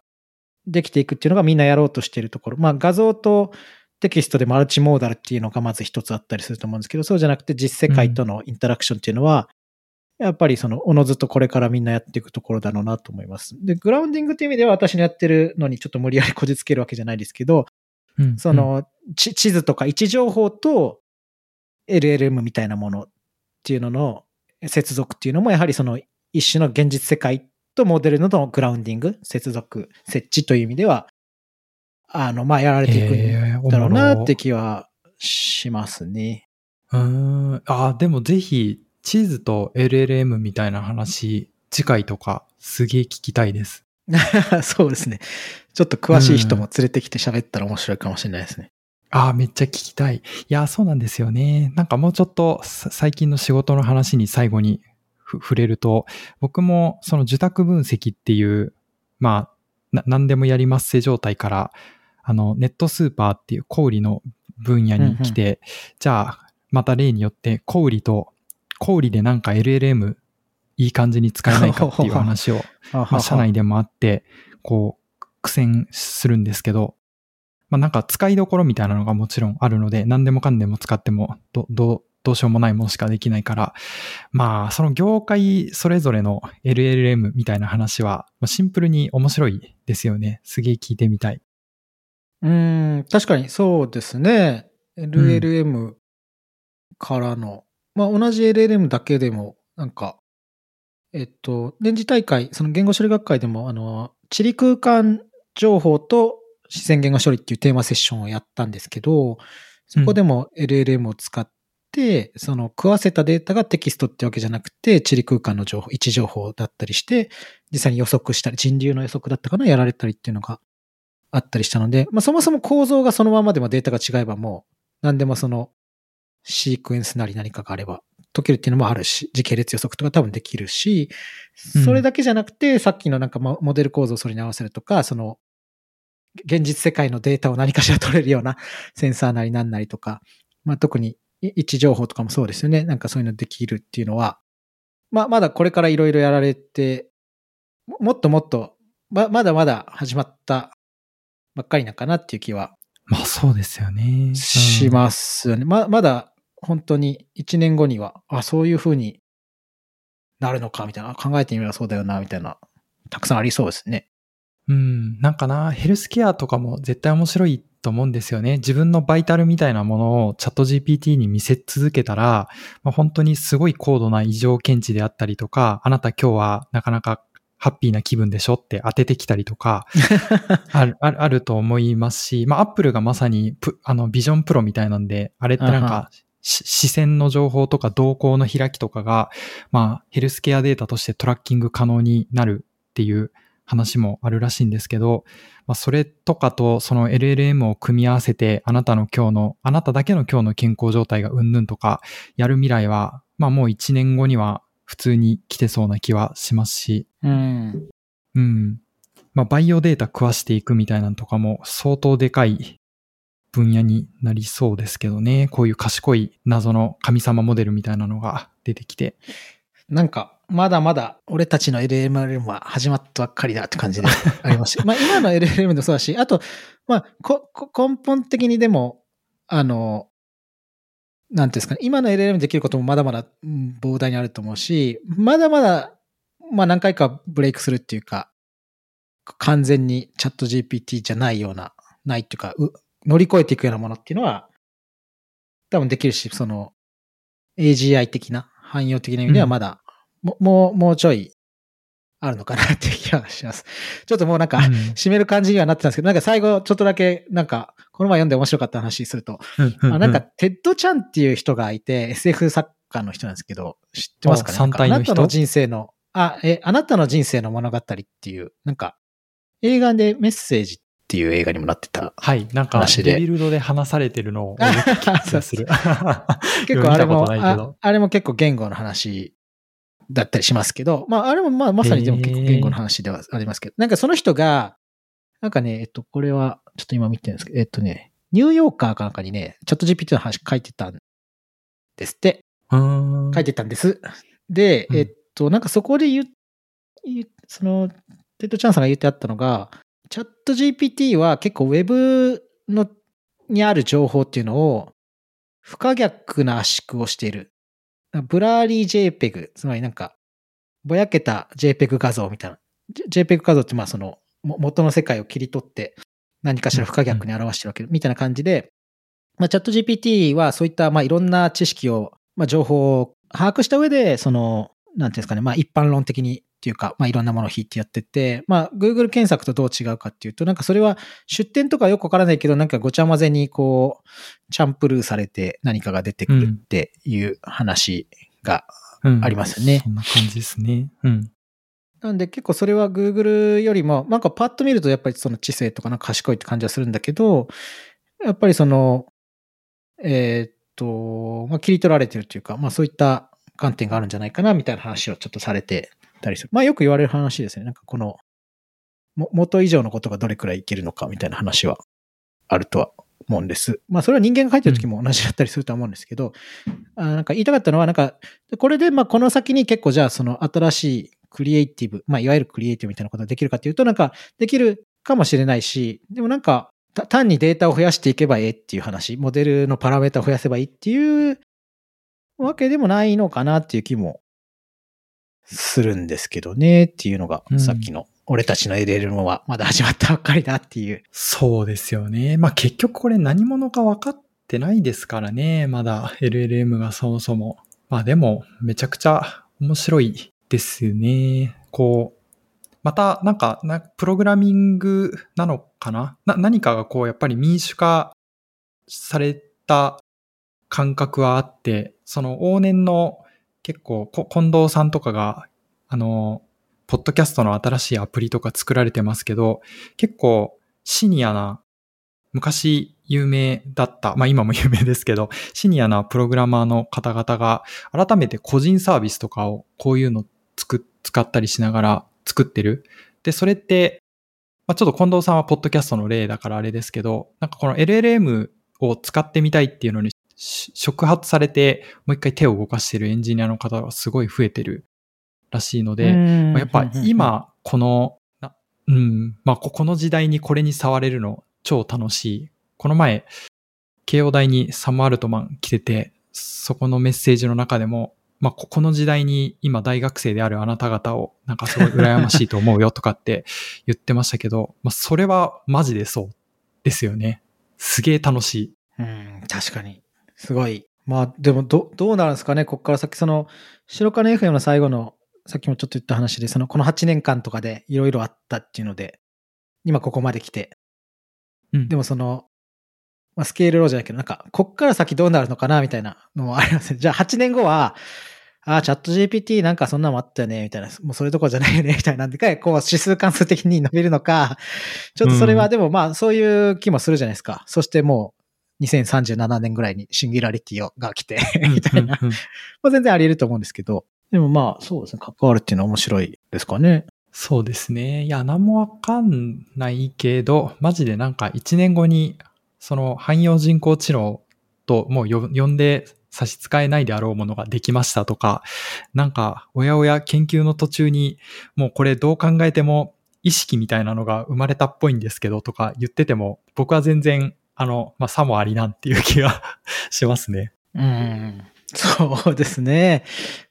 できていくっていうのがみんなやろうとしているところ。まあ画像とテキストでマルチモーダルっていうのがまず一つあったりすると思うんですけど、そうじゃなくて実世界とのインタラクションっていうのは、やっぱりその、おのずとこれからみんなやっていくところだろうなと思います。で、グラウンディングっていう意味では私のやってるのにちょっと無理やりこじつけるわけじゃないですけど、うん、その、地図とか位置情報と LLM みたいなものっていうのの接続っていうのもやはりその一種の現実世界とモデルのグラウンディング、接続、設置という意味では、あの、まあ、やられていくんだろうなって気はしますね。うん。あ、でもぜひ、チーズと LLM みたいな話、次回とかすげえ聞きたいです。[laughs] そうですね。ちょっと詳しい人も連れてきて喋ったら面白いかもしれないですね。ああ、めっちゃ聞きたい。いや、そうなんですよね。なんかもうちょっと最近の仕事の話に最後に触れると、僕もその受託分析っていう、まあ、何でもやりますせ状態から、あの、ネットスーパーっていう小売の分野に来て、うんうん、じゃあ、また例によって小売と、小売でなんか LLM いい感じに使えないかっていう話を、[laughs] まあ、社内でもあって、こう、苦戦するんですけど、まあなんか使いどころみたいなのがもちろんあるので、何でもかんでも使っても、ど、ど、どうしようもないものしかできないから、まあ、その業界それぞれの LLM みたいな話は、シンプルに面白いですよね。すげえ聞いてみたい。うん、確かにそうですね。LLM からの、うん、まあ同じ LLM だけでも、なんか、えっと、電磁大会、その言語処理学会でも、あの、地理空間情報と自然言語処理っていうテーマセッションをやったんですけど、そこでも LLM を使って、その食わせたデータがテキストってわけじゃなくて、地理空間の情報、位置情報だったりして、実際に予測したり、人流の予測だったかな、やられたりっていうのがあったりしたので、まあ、そもそも構造がそのままでもデータが違えばもう、何でもその、シークエンスなり何かがあれば解けるっていうのもあるし、時系列予測とか多分できるし、それだけじゃなくて、さっきのなんかモデル構造をそれに合わせるとか、その、現実世界のデータを何かしら取れるようなセンサーなり何なりとか、まあ特に位置情報とかもそうですよね。なんかそういうのできるっていうのは、まあまだこれからいろいろやられて、もっともっと、ままだまだ始まったばっかりなんかなっていう気は。まあそうですよね。しますよね。ま、まだ本当に1年後には、あ、そういう風になるのかみたいな、考えてみればそうだよな、みたいな、たくさんありそうですね。うん、なんかな、ヘルスケアとかも絶対面白いと思うんですよね。自分のバイタルみたいなものをチャット GPT に見せ続けたら、まあ、本当にすごい高度な異常検知であったりとか、あなた今日はなかなかハッピーな気分でしょ？って当ててきたりとか [laughs] ある、あると思いますし、まあ、アップルがまさにあの、ビジョンプロみたいなんで、あれってなんか、視線の情報とか動向の開きとかが、まあ、ヘルスケアデータとしてトラッキング可能になるっていう話もあるらしいんですけど、まあ、それとかとその LLM を組み合わせてあなたの今日の、あなただけの今日の健康状態がうんぬんとかやる未来は、まあもう1年後には普通に来てそうな気はしますし、うん。うん。まあバイオデータ食わしていくみたいなのとかも相当でかい分野になりそうですけどね。こういう賢い謎の神様モデルみたいなのが出てきて。なんか、まだまだ俺たちの LLM は始まったばっかりだって感じで [laughs] ありますし、まあ今の LLM もそうだし、あと、まあこ根本的にでも、あの、なんていうんですかね、今の LLM できることもまだまだ膨大にあると思うし、まだまだ、まあ何回かブレイクするっていうか、完全にチャット GPT じゃないような、ないっていうか、う乗り越えていくようなものっていうのは、多分できるし、その、AGI 的な、汎用的な意味ではまだ、うん、ももう、もうちょいあるのかなっていう気がします。[laughs] ちょっともうなんか、締める感じにはなってたんですけど、なんか最後ちょっとだけ、なんか、この前読んで面白かった話すると、あなんか、テッド・チャンっていう人がいて、SF 作家の人なんですけど、知ってますかね？あなたの人生の、あ、え、あなたの人生の物語っていう、なんか、映画でメッセージっていう映画にもなってたはい。なんか、デビルドで話されてるのをする。[laughs] [laughs] 結構あれもあ、あれも結構言語の話だったりしますけど、まあ、あれもまあ、まさにでも結構言語の話ではありますけど、なんかその人が、なんかね、えっと、これは、ちょっと今見てるんですけど、えっとね、ニューヨーカーかなんかにね、チャット GPT の話書いてたんですって。書いてたんです。で、えっと、なんかそこで言う、その、テッドチャンさんが言ってあったのが、チャット GPT は結構 Web のにある情報っていうのを不可逆な圧縮をしている。 blurry JPEG、つまりなんか、ぼやけた JPEG 画像みたいな。JPEG 画像ってまあその元の世界を切り取って何かしら不可逆に表してるわけ、みたいな感じで、まあ、チャット GPT はそういったまあいろんな知識を、まあ、情報を把握した上で、その、なんていうんですかね、まあ一般論的にっていうか、まあ、いろんなものを引いてやってて、まあ、Google 検索とどう違うかっていうと、なんかそれは出典とかよくわからないけど、なんかごちゃ混ぜにこう、チャンプルーされて何かが出てくるっていう話がありますよね。うんうん、そんな感じですね。うん。なんで結構それは Google よりも、なんかパッと見るとやっぱりその知性とかなんか賢いって感じはするんだけど、やっぱりその、えー、っと、まあ、切り取られてるというか、まあそういった観点があるんじゃないかなみたいな話をちょっとされてたりする。まあよく言われる話ですね。なんかこの、元以上のことがどれくらいいけるのかみたいな話はあるとは思うんです。まあそれは人間が書いてる時も同じだったりするとは思うんですけど、うん、あなんか言いたかったのは、なんか、これでまあこの先に結構じゃあその新しいクリエイティブ、まあいわゆるクリエイティブみたいなことができるかっていうと、なんかできるかもしれないし、でもなんか単にデータを増やしていけばええっていう話、モデルのパラメータを増やせばいいっていうわけでもないのかなっていう気もするんですけどねっていうのが、さっきの、俺たちの LLM はまだ始まったばっかりだっていう。そうですよね。まあ結局これ何者か分かってないですからね。まだ LLM がそもそも。まあでもめちゃくちゃ面白いですね。こう、またなんかなプログラミングなのかな？な何かがこうやっぱり民主化された感覚はあって、その往年の結構こ、近藤さんとかが、あの、ポッドキャストの新しいアプリとか作られてますけど、結構シニアな、昔有名だった、まあ今も [laughs] 有名ですけど、シニアなプログラマーの方々が改めて個人サービスとかをこういうの作使ったりしながら作ってる。で、それって、まあ、ちょっと近藤さんはポッドキャストの例だからあれですけど、なんかこの LLM を使ってみたいっていうのに触発されて、もう一回手を動かしてるエンジニアの方がすごい増えてるらしいので、まあ、やっぱ今、この、うん、まあ、この時代にこれに触れるの超楽しい。この前、慶応大にサム・アルトマン来てて、そこのメッセージの中でも、まあ、この時代に今大学生であるあなた方をなんかすごい羨ましいと思うよとかって [laughs] 言ってましたけど、まあ、それはマジでそうですよね。すげえ楽しい。うん、確かに。すごい。まあ、でも、ど、どうなるんですかね、ここから先、その、白金 FM の最後の、さっきもちょっと言った話で、その、この8年間とかでいろいろあったっていうので、今ここまで来て。うん、でもその、まあ、スケールローじゃないけど、なんか、こっから先どうなるのかな、みたいなのもありますね。じゃあ8年後は、ああ、チャット GPT なんかそんなのもあったよね、みたいな、もうそれどころじゃないよね、みたいなんでかい、こう指数関数的に伸びるのか、ちょっとそれはでもまあそういう気もするじゃないですか。そしてもう2037年ぐらいにシンギュラリティが来て、みたいな。全然あり得ると思うんですけど、でもまあそうですね、関わるっていうのは面白いですかね。そうですね。いや、何もわかんないけど、マジでなんか1年後に、その汎用人工知能ともうよ呼んで差し支えないであろうものができましたとか、なんか、おやおや研究の途中に、もうこれどう考えても意識みたいなのが生まれたっぽいんですけどとか言ってても、僕は全然、あの、まあ、さもありなんていう気が [laughs] しますね。うん。そうですね。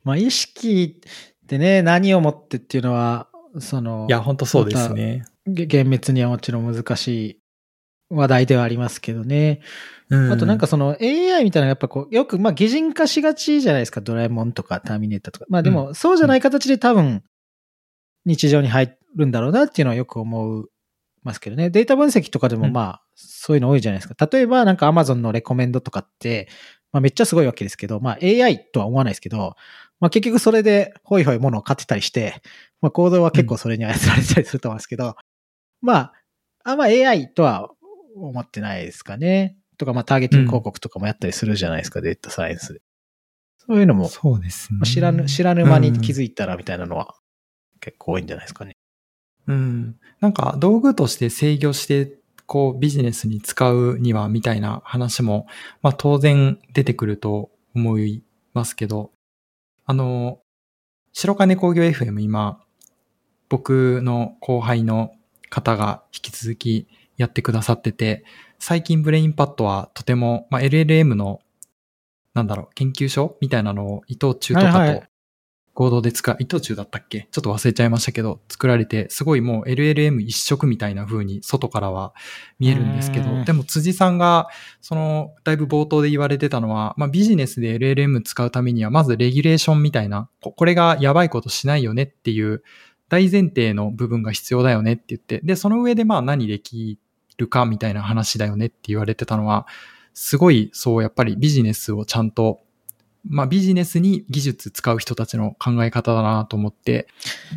まあ意識ってね、何をもってっていうのは、その、いや、本当そうですね。げ厳密にはもちろん難しい話題ではありますけどね。うんあとなんかその AI みたいなやっぱこう、よくまあ擬人化しがちじゃないですか。ドラえもんとかターミネーターとか。まあでもそうじゃない形で多分日常に入るんだろうなっていうのはよく思いますけどね。データ分析とかでもうんまあそういうの多いじゃないですか。例えばなんか Amazon のレコメンドとかって、まあめっちゃすごいわけですけど、まあ AI とは思わないですけど、まあ結局それでホイホイ物を買ってたりして、まあ行動は結構それに操られたりすると思うんですけど、まあ、あんま AI とは思ってないですかね。とか、まあ、ターゲティング広告とかもやったりするじゃないですか、データサイエンスで。そういうのも、そうですねまあ。知らぬ、知らぬ間に気づいたらみたいなのは結構多いんじゃないですかね。うん。なんか道具として制御して、こうビジネスに使うにはみたいな話も、まあ当然出てくると思いますけど、あの、白金鉱業 FM 今、僕の後輩の方が引き続きやってくださってて、最近ブレインパッドはとても、まあ LLM の、なんだろう、研究所みたいなのを伊藤忠とかと、合同で使う、伊藤忠だったっけ？ちょっと忘れちゃいましたけど、作られて、すごいもう LLM 一色みたいな風に外からは見えるんですけうんど、でも辻さんが、その、だいぶ冒頭で言われてたのは、まあビジネスで LLM 使うためには、まずレギュレーションみたいな、ここれがやばいことしないよねっていう大前提の部分が必要だよねって言って、で、その上でまあ何できるかみたいな話だよねって言われてたのは、すごいそうやっぱりビジネスをちゃんとまあビジネスに技術使う人たちの考え方だなと思って、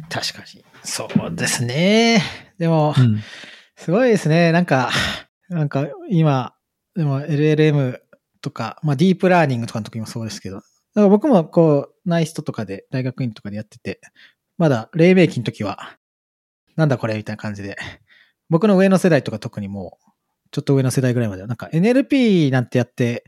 確かに。そうですね。でも、うんすごいですね。なんか、なんか今、でも LLM とか、まあディープラーニングとかの時もそうですけど、だから僕もこう、ナイストとかで、大学院とかでやってて、まだ黎明期の時は、なんだこれみたいな感じで、僕の上の世代とか特にもう、ちょっと上の世代ぐらいまでは、なんか NLP なんてやって、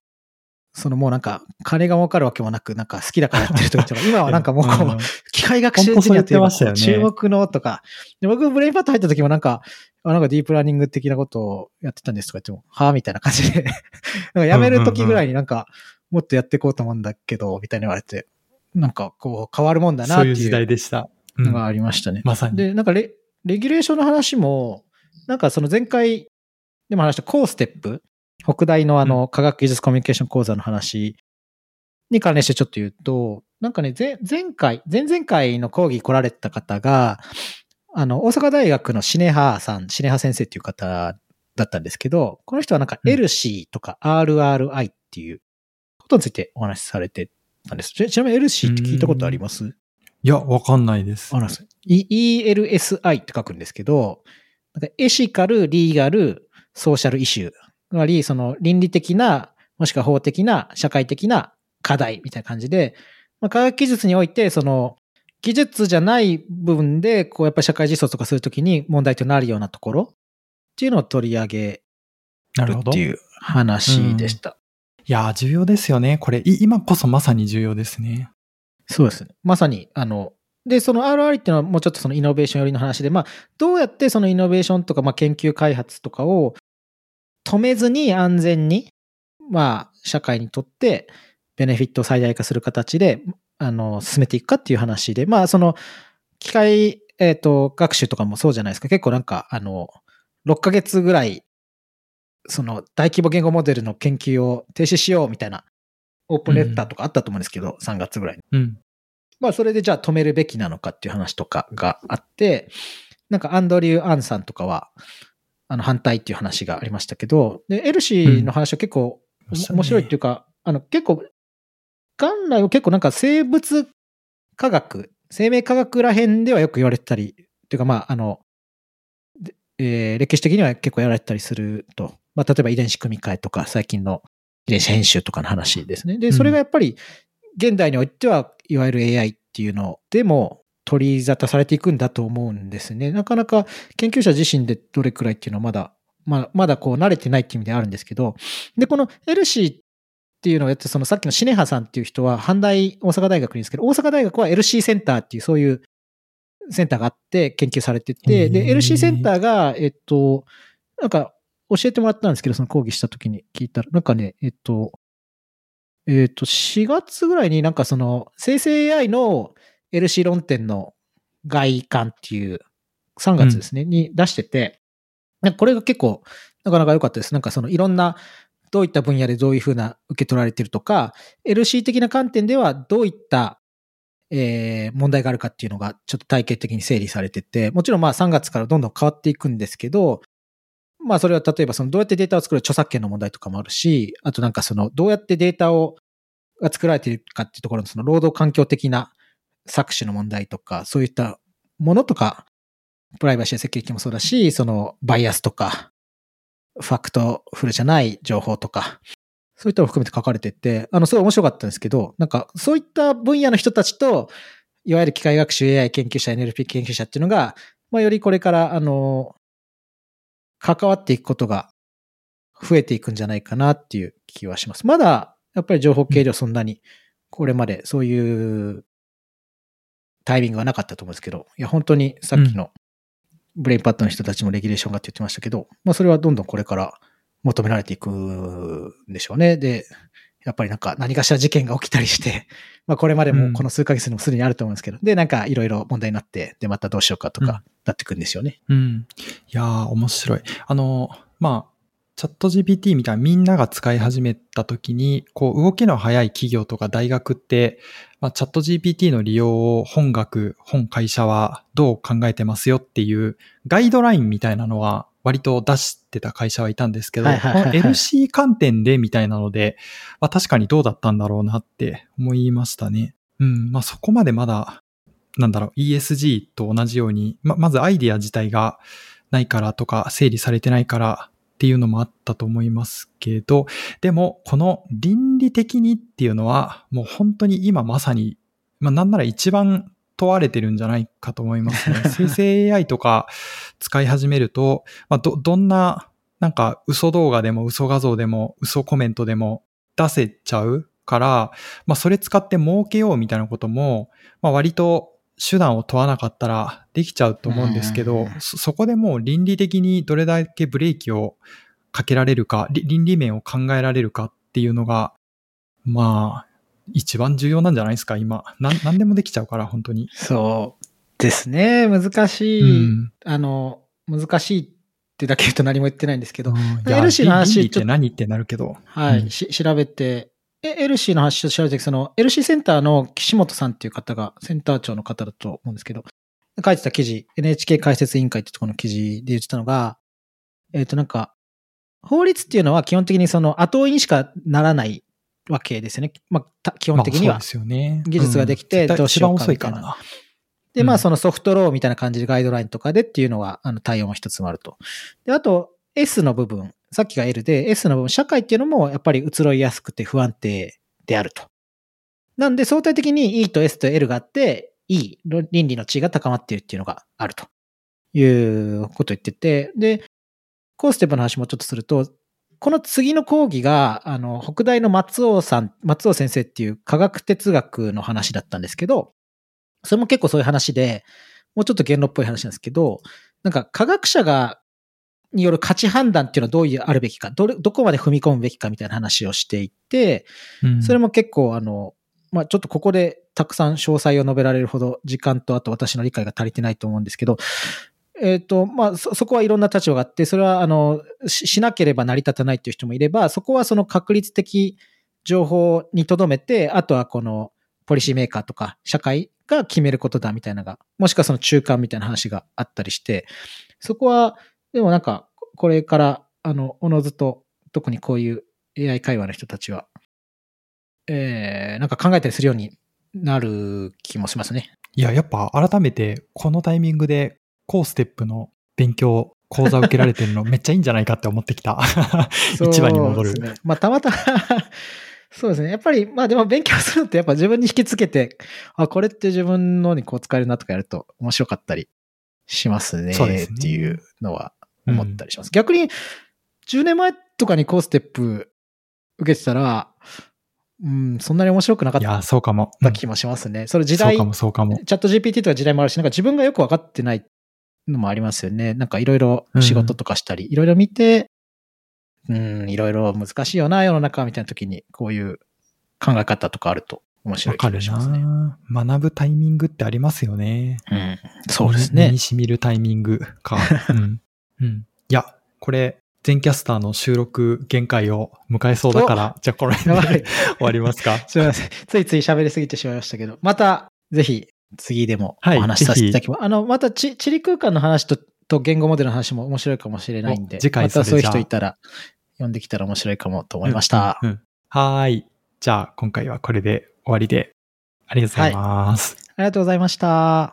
そのもうなんか、金が儲かるわけもなく、なんか好きだからやってる人とか、[laughs] 今はなんかもうこう、うん機械学習エンジニアって注目のとか、で僕ブレインパッド入った時もなんか、あなんかディープラーニング的なことをやってたんですとか言っても、はぁみたいな感じで、[laughs] なんか辞める時ぐらいになんか、もっとやっていこうと思うんだけど、みたいに言われて、なんかこう変わるもんだなってそういう時代でした。うんのがありましたね。まさに。で、なんかレ、レギュレーションの話も、なんかその前回でも話したコーステップ、北大のあの科学技術コミュニケーション講座の話に関連してちょっと言うと、なんかね、前前回、前々回の講義来られた方が、あの、大阪大学のシネハさん、シネハ先生っていう方だったんですけど、この人はなんかうん LC とか RRI っていうことについてお話しされてたんです。ちちなみに LC って聞いたことあります？いや、わかんないですあ。らす E- ELSI って書くんですけど、なんかエシカル、リーガル、ソーシャルイシュー。つまり、その倫理的な、もしくは法的な、社会的な課題みたいな感じで、まあ、科学技術において、その、技術じゃない部分で、こう、やっぱり社会実装とかするときに問題となるようなところっていうのを取り上げなるっていう話でした。や、重要ですよね。これ、い今こそまさに重要ですね。そうですね。まさに、あの、で、その RR っていうのはもうちょっとそのイノベーション寄りの話で、まあ、どうやってそのイノベーションとか、まあ、研究開発とかを止めずに安全に、まあ、社会にとってベネフィットを最大化する形で、あの、進めていくかっていう話で、まあ、その、機械、えっ、と、学習とかもそうじゃないですか。結構なんか、あの、6ヶ月ぐらい、その、大規模言語モデルの研究を停止しようみたいな、オープンレターとかあったと思うんですけど、3月ぐらいに。うん。まあ、それでじゃあ止めるべきなのかっていう話とかがあって、なんかアンドリュー・アンさんとかは、あの、反対っていう話がありましたけど、で、エルシーの話は結構、うん面白いっていうか、あの、結構、元来は結構なんか生物科学、生命科学ら辺ではよく言われてたり、っていうかまあ、あの、えー、歴史的には結構やられてたりすると。まあ、例えば遺伝子組み換えとか、最近の遺伝子編集とかの話ですね。で、それがやっぱり、現代においては、いわゆる AI っていうのでも取り沙汰されていくんだと思うんですね。なかなか研究者自身でどれくらいっていうのはまだ、まあ、まだこう慣れてないっていう意味であるんですけど、で、このエルシーっていうのをやって、そのさっきのシネハさんっていう人は、阪大大阪大学にですけど、大阪大学は LC センターっていうそういうセンターがあって研究されてて、で、LC センターが、えっと、なんか教えてもらったんですけど、その講義した時に聞いたら、なんかね、えっと、えっと、4月ぐらいになんかその生成 AI の LC 論点の外観っていう3月ですね、うん、に出してて、これが結構なかなか良かったです。なんかそのいろんなどういった分野でどういうふうな受け取られてるとか、LC 的な観点ではどういったえー、問題があるかっていうのがちょっと体系的に整理されてて、もちろんまあ3月からどんどん変わっていくんですけど、まあそれは例えばそのどうやってデータを作る著作権の問題とかもあるし、あとなんかそのどうやってデータをが作られているかっていうところのその労働環境的な搾取の問題とか、そういったものとか、プライバシーやセキュリティもそうだし、そのバイアスとか、 factful じゃない情報とか、そういったのを含めて書かれてて、あの、すごい面白かったんですけど、なんか、そういった分野の人たちと、いわゆる機械学習 AI 研究者、NLP 研究者っていうのが、まあ、よりこれから、あの、関わっていくことが増えていくんじゃないかなっていう気はします。まだ、やっぱり情報系ではそんなに、これまでそういうタイミングはなかったと思うんですけど、いや、本当にさっきのブレインパッドの人たちもレギュレーションがって言ってましたけど、まあ、それはどんどんこれから求められていくんでしょうね。で、やっぱりなんか何かしら事件が起きたりして、[laughs] まあこれまでもこの数ヶ月にもすでにあると思うんですけど、うん、で、なんかいろいろ問題になって、で、またどうしようかとかなってくんですよね。うん。うん、いやー、面白い。あの、まあ、チャット GPT みたいなみんなが使い始めた時に、こう動きの速い企業とか大学って、まあ、チャット GPT の利用を本学、本会社はどう考えてますよっていうガイドラインみたいなのは割と出してた会社はいたんですけど、LC 観点でみたいなので、まあ、確かにどうだったんだろうなって思いましたね。うん、まあそこまでまだ、なんだろう、ESG と同じように、ま、まずアイディア自体がないからとか、整理されてないからっていうのもあったと思いますけど、でも、この倫理的にっていうのは、もう本当に今まさに、まあなんなら一番問われてるんじゃないかと思いますね。[laughs] 生成 AI とか使い始めると、まあ、ど、どんな、なんか嘘動画でも嘘画像でも嘘コメントでも出せちゃうから、まあそれ使って儲けようみたいなことも、まあ割と手段を問わなかったらできちゃうと思うんですけど、そそこでもう倫理的にどれだけブレーキをかけられるか、倫理面を考えられるかっていうのが、まあ、一番重要なんじゃないですか、今。な何でもできちゃうから、本当に。そうですね。難しい、うん、あの、難しいってだけ言うと何も言ってないんですけど、うん、エルシーの話って何ってなるけど。はい、うん、調べて、エルシーの話を調べて、その、エルシーセンターの岸本さんっていう方が、センター長の方だと思うんですけど、書いてた記事、NHK 解説委員会ってところの記事で言ってたのが、えっ、ー、と、なんか、法律っていうのは基本的にその後追いにしかならないわけですよね。まあ、基本的には。技術ができて、どうしようかみたいな。で、まあ、そのソフトローみたいな感じでガイドラインとかでっていうのは、あの、対応も一つもあると。で、あと、S の部分、さっきが L で、S の部分、社会っていうのもやっぱり移ろいやすくて不安定であると。なんで、相対的に E と S と L があって、E、倫理の地位が高まっているっていうのがあるということを言ってて、で、コーステップの話もちょっとすると、この次の講義が、あの、北大の松尾さん、松尾先生っていう科学哲学の話だったんですけど、それも結構そういう話で、もうちょっと言論っぽい話なんですけど、なんか科学者が、による価値判断っていうのはどういうあるべきか、どれ、どこまで踏み込むべきかみたいな話をしていて、うん、それも結構あの、まあ、ちょっとここでたくさん詳細を述べられるほど時間とあと私の理解が足りてないと思うんですけど、えっ、ー、と、まあそ、そこはいろんな立場があって、それは、あのし、しなければ成り立たないっていう人もいれば、そこはその確率的情報にとどめて、あとはこの、ポリシーメーカーとか、社会が決めることだみたいなのが、もしくはその中間みたいな話があったりして、そこは、でもなんか、これから、あの、おのずと、特にこういう AI 会話の人たちは、えー、なんか考えたりするようになる気もしますね。いや、やっぱ改めてこのタイミングでコーステップの勉強、講座受けられてるの [laughs] めっちゃいいんじゃないかって思ってきた。[laughs] 一番に戻るね。まあ、たまたま [laughs] そうですね。やっぱり、まあでも勉強するのってやっぱ自分に引きつけて、あ、これって自分のにこう使えるなとかやると面白かったりしますね。そうですねっていうのは思ったりします。逆に、10年前とかにコーステップ受けてたら、うん、そんなに面白くなかっいや、そうかも。た気もしますね。それ時代、そうかも、そうかも。チャット GPT とか時代もあるし、なんか自分がよくわかってないのもありますよね。なんかいろいろ仕事とかしたり、いろいろ見て、うん、いろいろ難しいよな、世の中みたいな時に、こういう考え方とかあると面白い気わかるがしますね。な学ぶタイミングってありますよね。うん、そうですね身に。染みるタイミングか。うん。[laughs] うん。いや、これ、全キャスターの収録限界を迎えそうだから、じゃあこれで終わりますか？[laughs] すみません。ついつい喋りすぎてしまいましたけど、また、ぜひ、次でもはいお話しさせていただきます。あの、またち、地理空間の話と、と言語モデルの話も面白いかもしれないんでお、次回またそういう人いたら、呼んできたら面白いかもと思いました。うんうんはーい。じゃあ、今回はこれで終わりで、ありがとうございます。ありがとうございました。